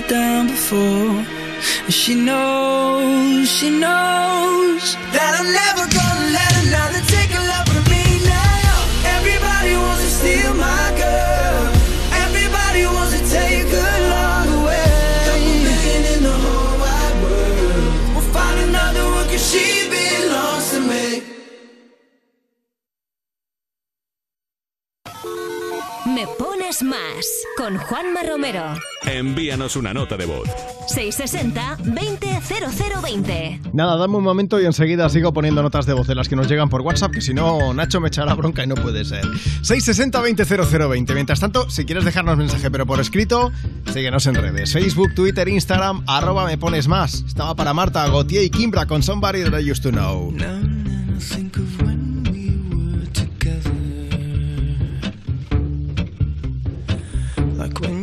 Down before. And she knows, she knows that I'm never gonna Más con Juanma Romero. Envíanos una nota de voz. 660-200020. Nada, dame un momento y enseguida sigo poniendo notas de voz de las que nos llegan por WhatsApp, que si no, Nacho me echará bronca y no puede ser. 660-200020. Mientras tanto, si quieres dejarnos mensaje, pero por escrito, síguenos en redes. Facebook, Twitter, Instagram, arroba me pones más. Estaba para Marta, Gautier y Kimbra con Somebody That I Used to Know. Now and then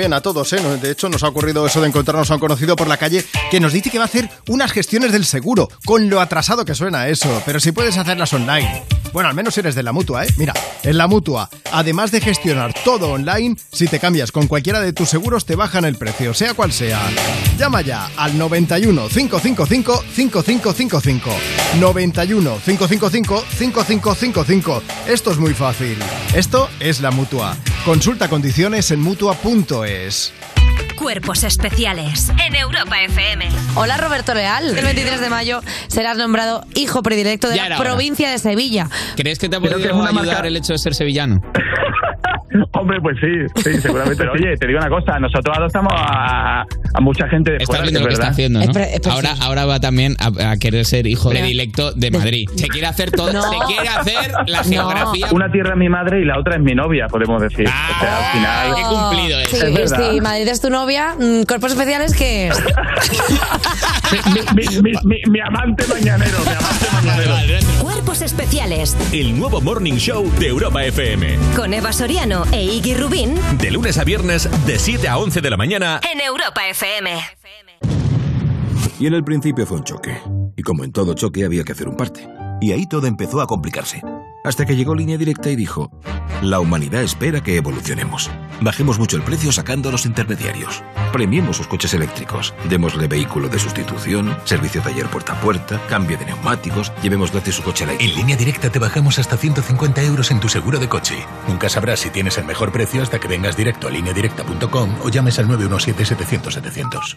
también, a todos, ¿eh? De hecho, nos ha ocurrido eso de encontrarnos a un conocido por la calle que nos dice que va a hacer unas gestiones del seguro, con lo atrasado que suena eso, pero si puedes hacerlas online. Bueno, al menos eres de la mutua, ¿eh? Mira, en la mutua, además de gestionar todo online, si te cambias con cualquiera de tus seguros, te bajan el precio, sea cual sea. Llama ya al 91 555 5555. 91 555 5555. Esto es muy fácil. Esto es la mutua. Consulta condiciones en mutua.es. Cuerpos especiales en Europa FM. Hola Roberto Leal. El 23 de mayo serás nombrado hijo predilecto de Ya la era hora. provincia de Sevilla. ¿Crees que te ha Creo podido que es una ayudar marca- el hecho de ser sevillano? Hombre, pues sí, sí, seguramente. Pero oye, te digo una cosa, nosotros adoptamos a, a mucha gente de fuera, viendo que lo que es está haciendo, ¿no? Ahora, ahora va también a, a querer ser hijo predilecto de Madrid. Se quiere hacer todo, No. se quiere hacer la geografía. Una tierra es mi madre y la otra es mi novia, podemos decir. o sea, al final. qué cumplido Sí, Es si Madrid es tu novia, mm, cuerpos especiales, ¿qué es? mi, mi, mi, mi amante mañanero, mi amante mañanero. Cuerpos especiales El nuevo Morning Show de Europa FM. con Eva Soriano e Iggy Rubín De lunes a viernes, de 7 a 11 de la mañana. en Europa FM. Y en el principio fue un choque. Y como en todo choque había que hacer un parte. Y ahí todo empezó a complicarse. Hasta que llegó Línea Directa y dijo, la humanidad espera que evolucionemos. Bajemos mucho el precio sacando a los intermediarios. Premiemos sus coches eléctricos. Démosle vehículo de sustitución, servicio taller puerta a puerta, cambio de neumáticos, llevemos gratis su coche eléctrico. En línea directa te bajamos hasta 150 euros en tu seguro de coche. Nunca sabrás si tienes el mejor precio hasta que vengas directo a lineadirecta.com o llames al 917-700-700.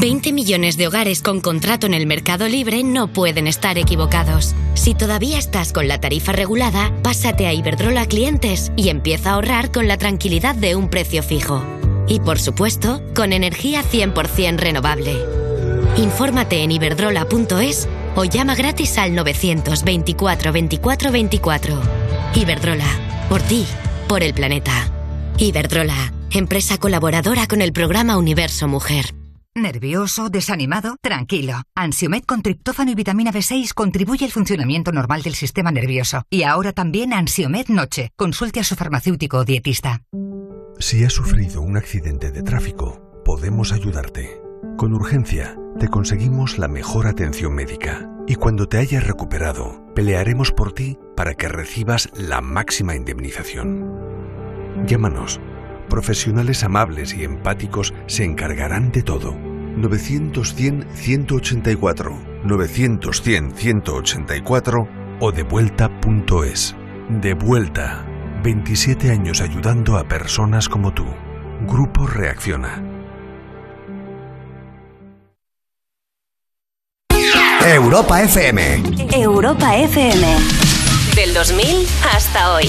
20 millones de hogares con contrato en el mercado libre no pueden estar equivocados. Si todavía estás con la tarifa regulada, pásate a Iberdrola Clientes y empieza a ahorrar con la tranquilidad de un precio fijo. Y por supuesto, con energía 100% renovable. Infórmate en iberdrola.es o llama gratis al 924 24 24. Iberdrola, por ti, por el planeta. Iberdrola, empresa colaboradora con el programa Universo Mujer. ¿Nervioso? ¿Desanimado? Tranquilo. Ansiomed con triptófano y vitamina B6 contribuye al funcionamiento normal del sistema nervioso. Y ahora también Ansiomed Noche. Consulte a su farmacéutico o dietista. Si has sufrido un accidente de tráfico, podemos ayudarte. Con urgencia, te conseguimos la mejor atención médica. Y cuando te hayas recuperado, pelearemos por ti para que recibas la máxima indemnización. Llámanos. Profesionales amables y empáticos se encargarán de todo. 900-100-184, 900-100-184 o devuelta.es. De vuelta. 27 años ayudando a personas como tú. Grupo Reacciona. Europa FM. Europa FM. Del 2000 hasta hoy.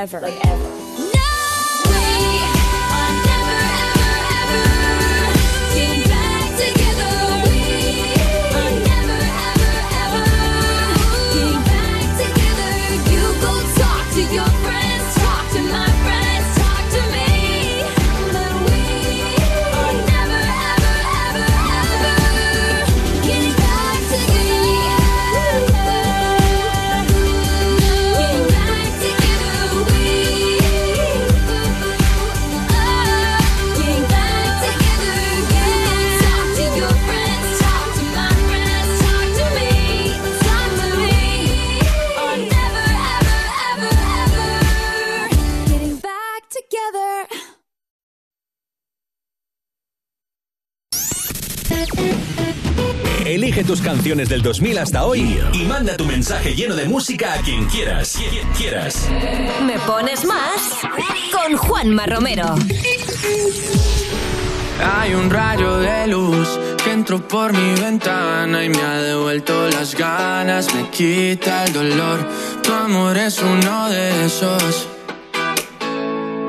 ever, like tus canciones del 2000 hasta hoy y manda tu mensaje lleno de música a quien quieras. Quien quieras. Me pones más con Juanma Romero. Hay un rayo de luz que entró por mi ventana y me ha devuelto las ganas, me quita el dolor. Tu amor es uno de esos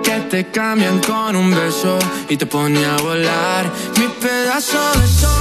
que te cambian con un beso y te pone a volar mi pedazo de sol.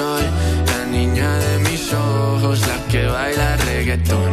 soy la niña de mis ojos, la que baila reggaetón.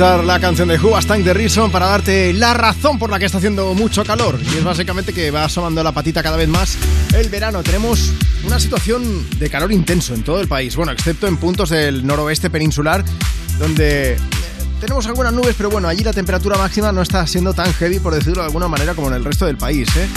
Aprovechar la canción de Hubastang de Reason para darte la razón por la que está haciendo mucho calor. Y es básicamente que va asomando la patita cada vez más el verano. Tenemos una situación de calor intenso en todo el país. Bueno, excepto en puntos del noroeste peninsular, donde eh, tenemos algunas nubes, pero bueno, allí la temperatura máxima no está siendo tan heavy, por decirlo de alguna manera, como en el resto del país. ¿eh?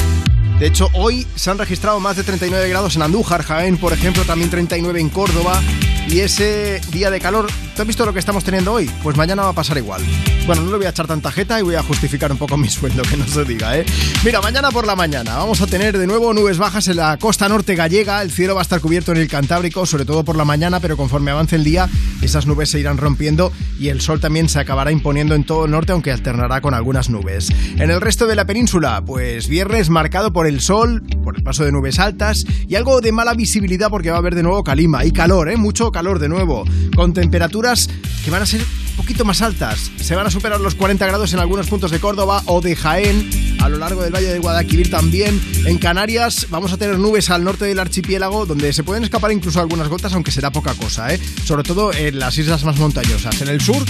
De hecho, hoy se han registrado más de 39 grados en Andújar, Jaén, por ejemplo, también 39 en Córdoba. Y ese día de calor, ¿tú has visto lo que estamos teniendo hoy? Pues mañana va a pasar igual. Bueno, no le voy a echar tanta jeta y voy a justificar un poco mi sueldo, que no se diga, ¿eh? Mira, mañana por la mañana vamos a tener de nuevo nubes bajas en la costa norte gallega. El cielo va a estar cubierto en el Cantábrico, sobre todo por la mañana, pero conforme avance el día, esas nubes se irán rompiendo y el sol también se acabará imponiendo en todo el norte, aunque alternará con algunas nubes. En el resto de la península, pues viernes marcado por el sol, paso de nubes altas y algo de mala visibilidad porque va a haber de nuevo calima y calor, ¿eh? Mucho calor de nuevo, con temperaturas que van a ser un poquito más altas. Se van a superar los 40 grados en algunos puntos de Córdoba o de Jaén, a lo largo del Valle de Guadalquivir también. En Canarias vamos a tener nubes al norte del archipiélago donde se pueden escapar incluso algunas gotas, aunque será poca cosa, ¿eh? Sobre todo en las islas más montañosas. En el sur,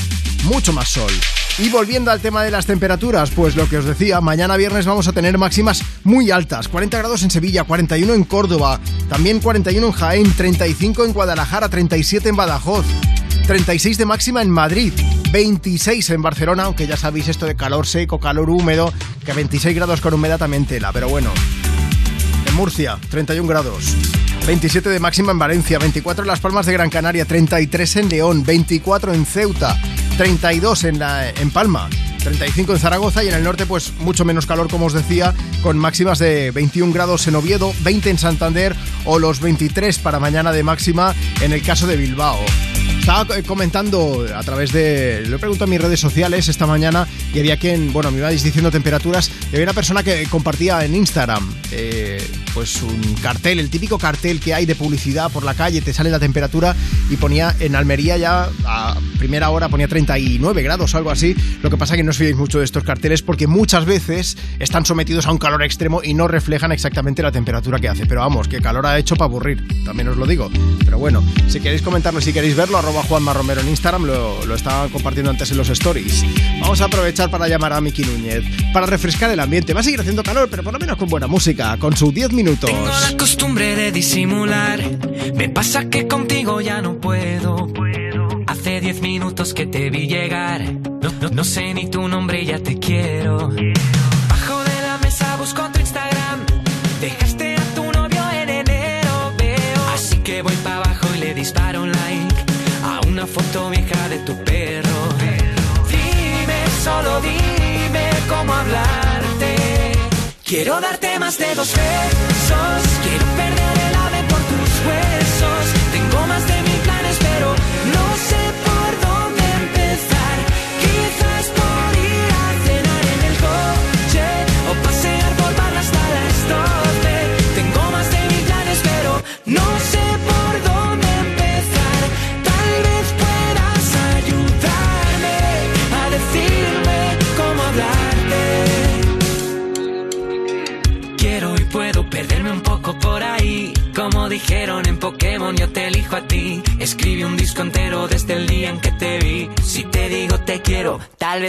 mucho más sol. Y volviendo al tema de las temperaturas, pues lo que os decía, mañana viernes vamos a tener máximas muy altas. 40 grados en Sevilla, 41 en Córdoba, también 41 en Jaén, 35 en Guadalajara, 37 en Badajoz. 36 de máxima en Madrid, 26 en Barcelona, aunque ya sabéis esto de calor seco, calor húmedo, que 26 grados con humedad también tela, pero bueno. En Murcia, 31 grados. 27 de máxima en Valencia, 24 en Las Palmas de Gran Canaria, 33 en León, 24 en Ceuta, 32 en, la, en Palma, 35 en Zaragoza y en el norte pues mucho menos calor como os decía, con máximas de 21 grados en Oviedo, 20 en Santander o los 23 para mañana de máxima en el caso de Bilbao. Estaba comentando a través de. Lo he preguntado en mis redes sociales esta mañana y había quien, bueno, me ibais diciendo temperaturas. Y había una persona que compartía en Instagram, eh, pues un cartel, el típico cartel que hay de publicidad por la calle, te sale la temperatura y ponía en Almería ya a primera hora ponía 39 grados o algo así. Lo que pasa que no os fiéis mucho de estos carteles porque muchas veces están sometidos a un calor extremo y no reflejan exactamente la temperatura que hace. Pero vamos, que calor ha hecho para aburrir, también os lo digo. Pero bueno, si queréis comentarlo, si queréis verlo, arroba Juanma Romero en Instagram, lo, lo estaba compartiendo antes en los stories. Vamos a aprovechar para llamar a Miki Núñez, para refrescar el ambiente. Va a seguir haciendo calor, pero por lo menos con buena música, con sus 10 minutos. Tengo la costumbre de disimular. Me pasa que contigo ya no puedo. Hace diez minutos que te vi llegar. No, no- no sé ni tu nombre ya te quiero. Una foto vieja de tu perro. Dime, solo dime cómo hablarte. Quiero darte más de dos besos. Quiero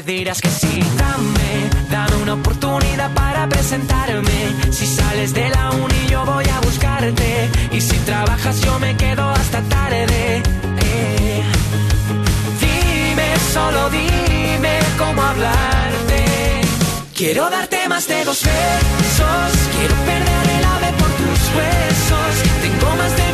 dirás que sí. Dame, dame una oportunidad para presentarme. Si sales de la uni, yo voy a buscarte. Y si trabajas, yo me quedo hasta tarde. Eh. Dime, solo dime cómo hablarte. Quiero darte más de dos besos. Quiero perder el ave por tus huesos. Tengo más de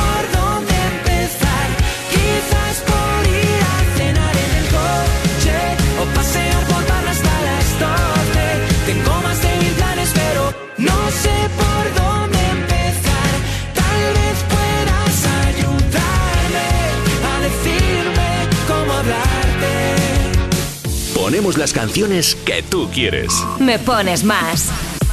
Ponemos las canciones que tú quieres. Me pones más.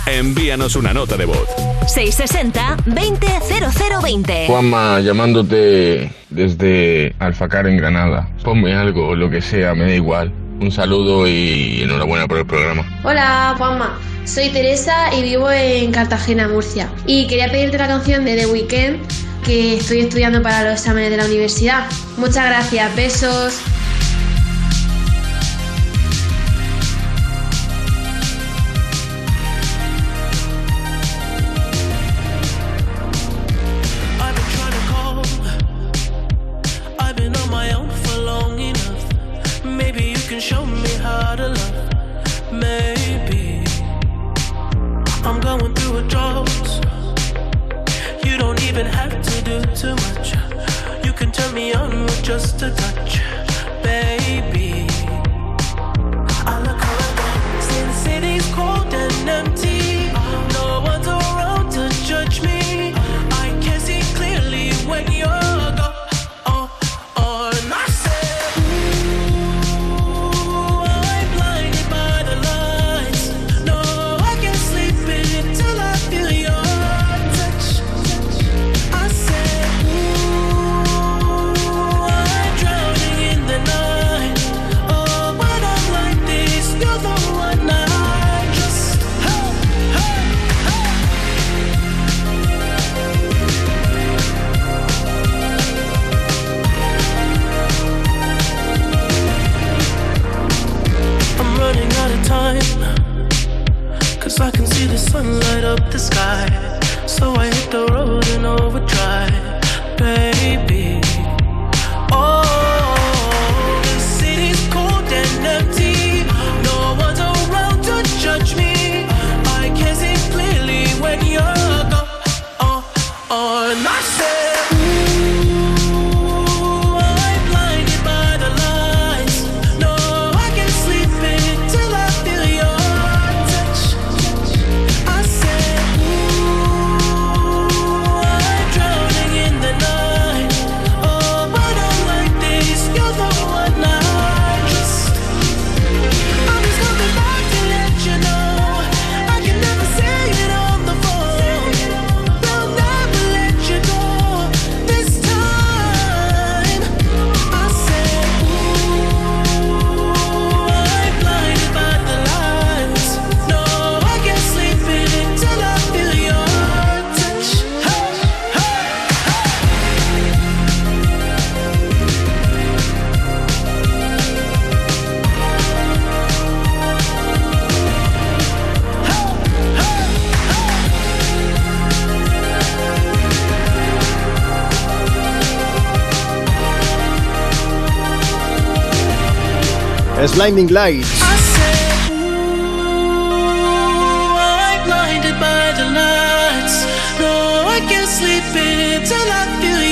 Envíanos una nota de voz. 660-200020. Juanma, llamándote desde Alfacar en Granada. Ponme algo, lo que sea, me da igual. Un saludo y enhorabuena por el programa. Hola, Juanma. Soy Teresa y vivo en Cartagena, Murcia. Y quería pedirte la canción de The Weeknd que estoy estudiando para los exámenes de la universidad. Muchas gracias, besos.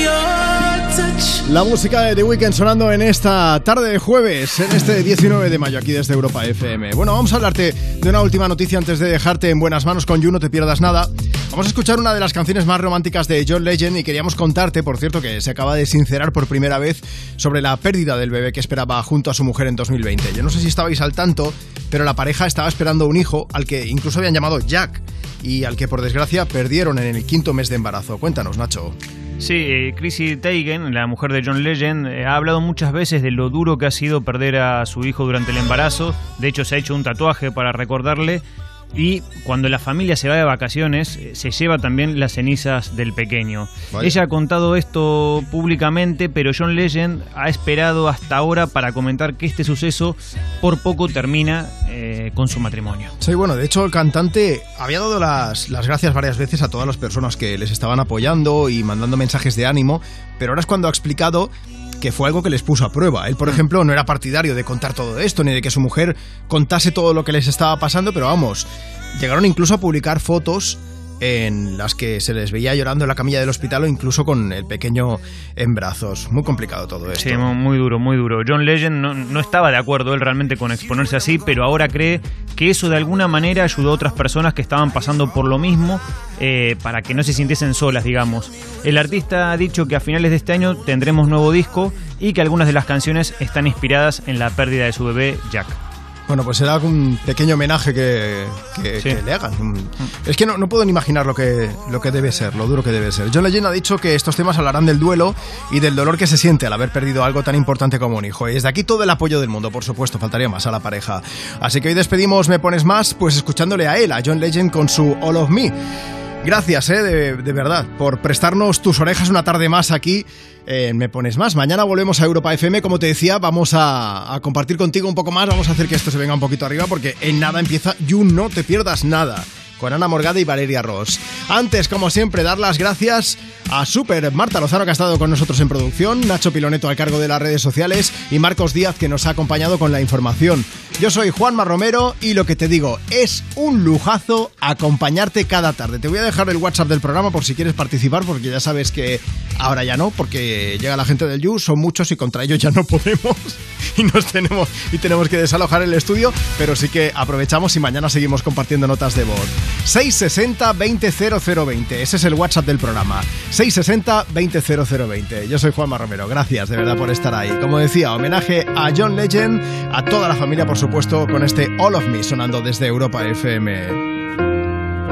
Your touch. La música de The Weeknd sonando en esta tarde de jueves, en este 19 de mayo, aquí desde Europa FM. Bueno, vamos a hablarte de una última noticia antes de dejarte en buenas manos con You, no te pierdas nada. Vamos a escuchar una de las canciones más románticas de John Legend y queríamos contarte, por cierto, que se acaba de sincerar por primera vez sobre la pérdida del bebé que esperaba junto a su mujer en 2020. Yo no sé si estabais al tanto, pero la pareja estaba esperando un hijo al que incluso habían llamado Jack y al que por desgracia perdieron en el quinto mes de embarazo. Cuéntanos, Nacho. Sí, eh, Chrissy Teigen, la mujer de John Legend, eh, ha hablado muchas veces de lo duro que ha sido perder a su hijo durante el embarazo. De hecho, se ha hecho un tatuaje para recordarle. Y cuando la familia se va de vacaciones eh, se lleva también las cenizas del pequeño. Vaya. Ella ha contado esto públicamente, pero John Legend ha esperado hasta ahora para comentar que este suceso por poco termina eh, con su matrimonio. Sí, bueno, de hecho el cantante había dado las, las gracias varias veces a todas las personas que les estaban apoyando y mandando mensajes de ánimo, pero ahora es cuando ha explicado que fue algo que les puso a prueba. Él, por ejemplo, no era partidario de contar todo esto, ni de que su mujer contase todo lo que les estaba pasando, pero vamos, llegaron incluso a publicar fotos en las que se les veía llorando en la camilla del hospital o incluso con el pequeño en brazos. Muy complicado todo esto. Sí, mu- muy duro, muy duro. John Legend no, no estaba de acuerdo él realmente con exponerse así, pero ahora cree que eso de alguna manera ayudó a otras personas que estaban pasando por lo mismo eh, para que no se sintiesen solas, digamos. El artista ha dicho que a finales de este año tendremos nuevo disco y que algunas de las canciones están inspiradas en la pérdida de su bebé Jack. Bueno, pues será un pequeño homenaje que, que- que le hagan. Es que no, no puedo ni imaginar lo que, lo que debe ser, lo duro que debe ser. John Legend ha dicho que estos temas hablarán del duelo y del dolor que se siente al haber perdido algo tan importante como un hijo. Y desde aquí todo el apoyo del mundo, por supuesto, faltaría más a la pareja. Así que hoy despedimos Me Pones Más, pues escuchándole a él, a John Legend, con su All of Me. Gracias, eh, de, verdad, por prestarnos tus orejas una tarde más aquí en Me Pones Más. Mañana volvemos a Europa FM, como te decía, vamos a, a compartir contigo un poco más, vamos a hacer que esto se venga un poquito arriba, porque en nada empieza. You No Te Pierdas Nada, con Ana Morgada y Valeria Ross. Antes, como siempre, dar las gracias a Super Marta Lozano, que ha estado con nosotros en producción, Nacho Piloneto al cargo de las redes sociales y Marcos Díaz, que nos ha acompañado con la información. Yo soy Juanma Romero y lo que te digo, es un lujazo acompañarte cada tarde. Te voy a dejar el WhatsApp del programa por si quieres participar, porque ya sabes que ahora ya no, porque llega la gente del You, son muchos y contra ellos ya no podemos y nos tenemos y tenemos que desalojar el estudio, pero sí que aprovechamos y mañana seguimos compartiendo notas de voz. 660 200020, ese es el WhatsApp del programa. 660 200020. Yo soy Juanma Romero, gracias de verdad por estar ahí. Como decía, homenaje a John Legend, a toda la familia por supuesto con este All of Me sonando desde Europa FM.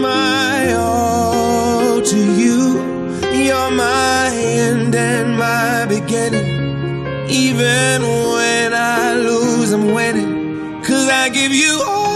my all to you. You're my end and my beginning. Even when I lose, I'm winning. Cause I give you all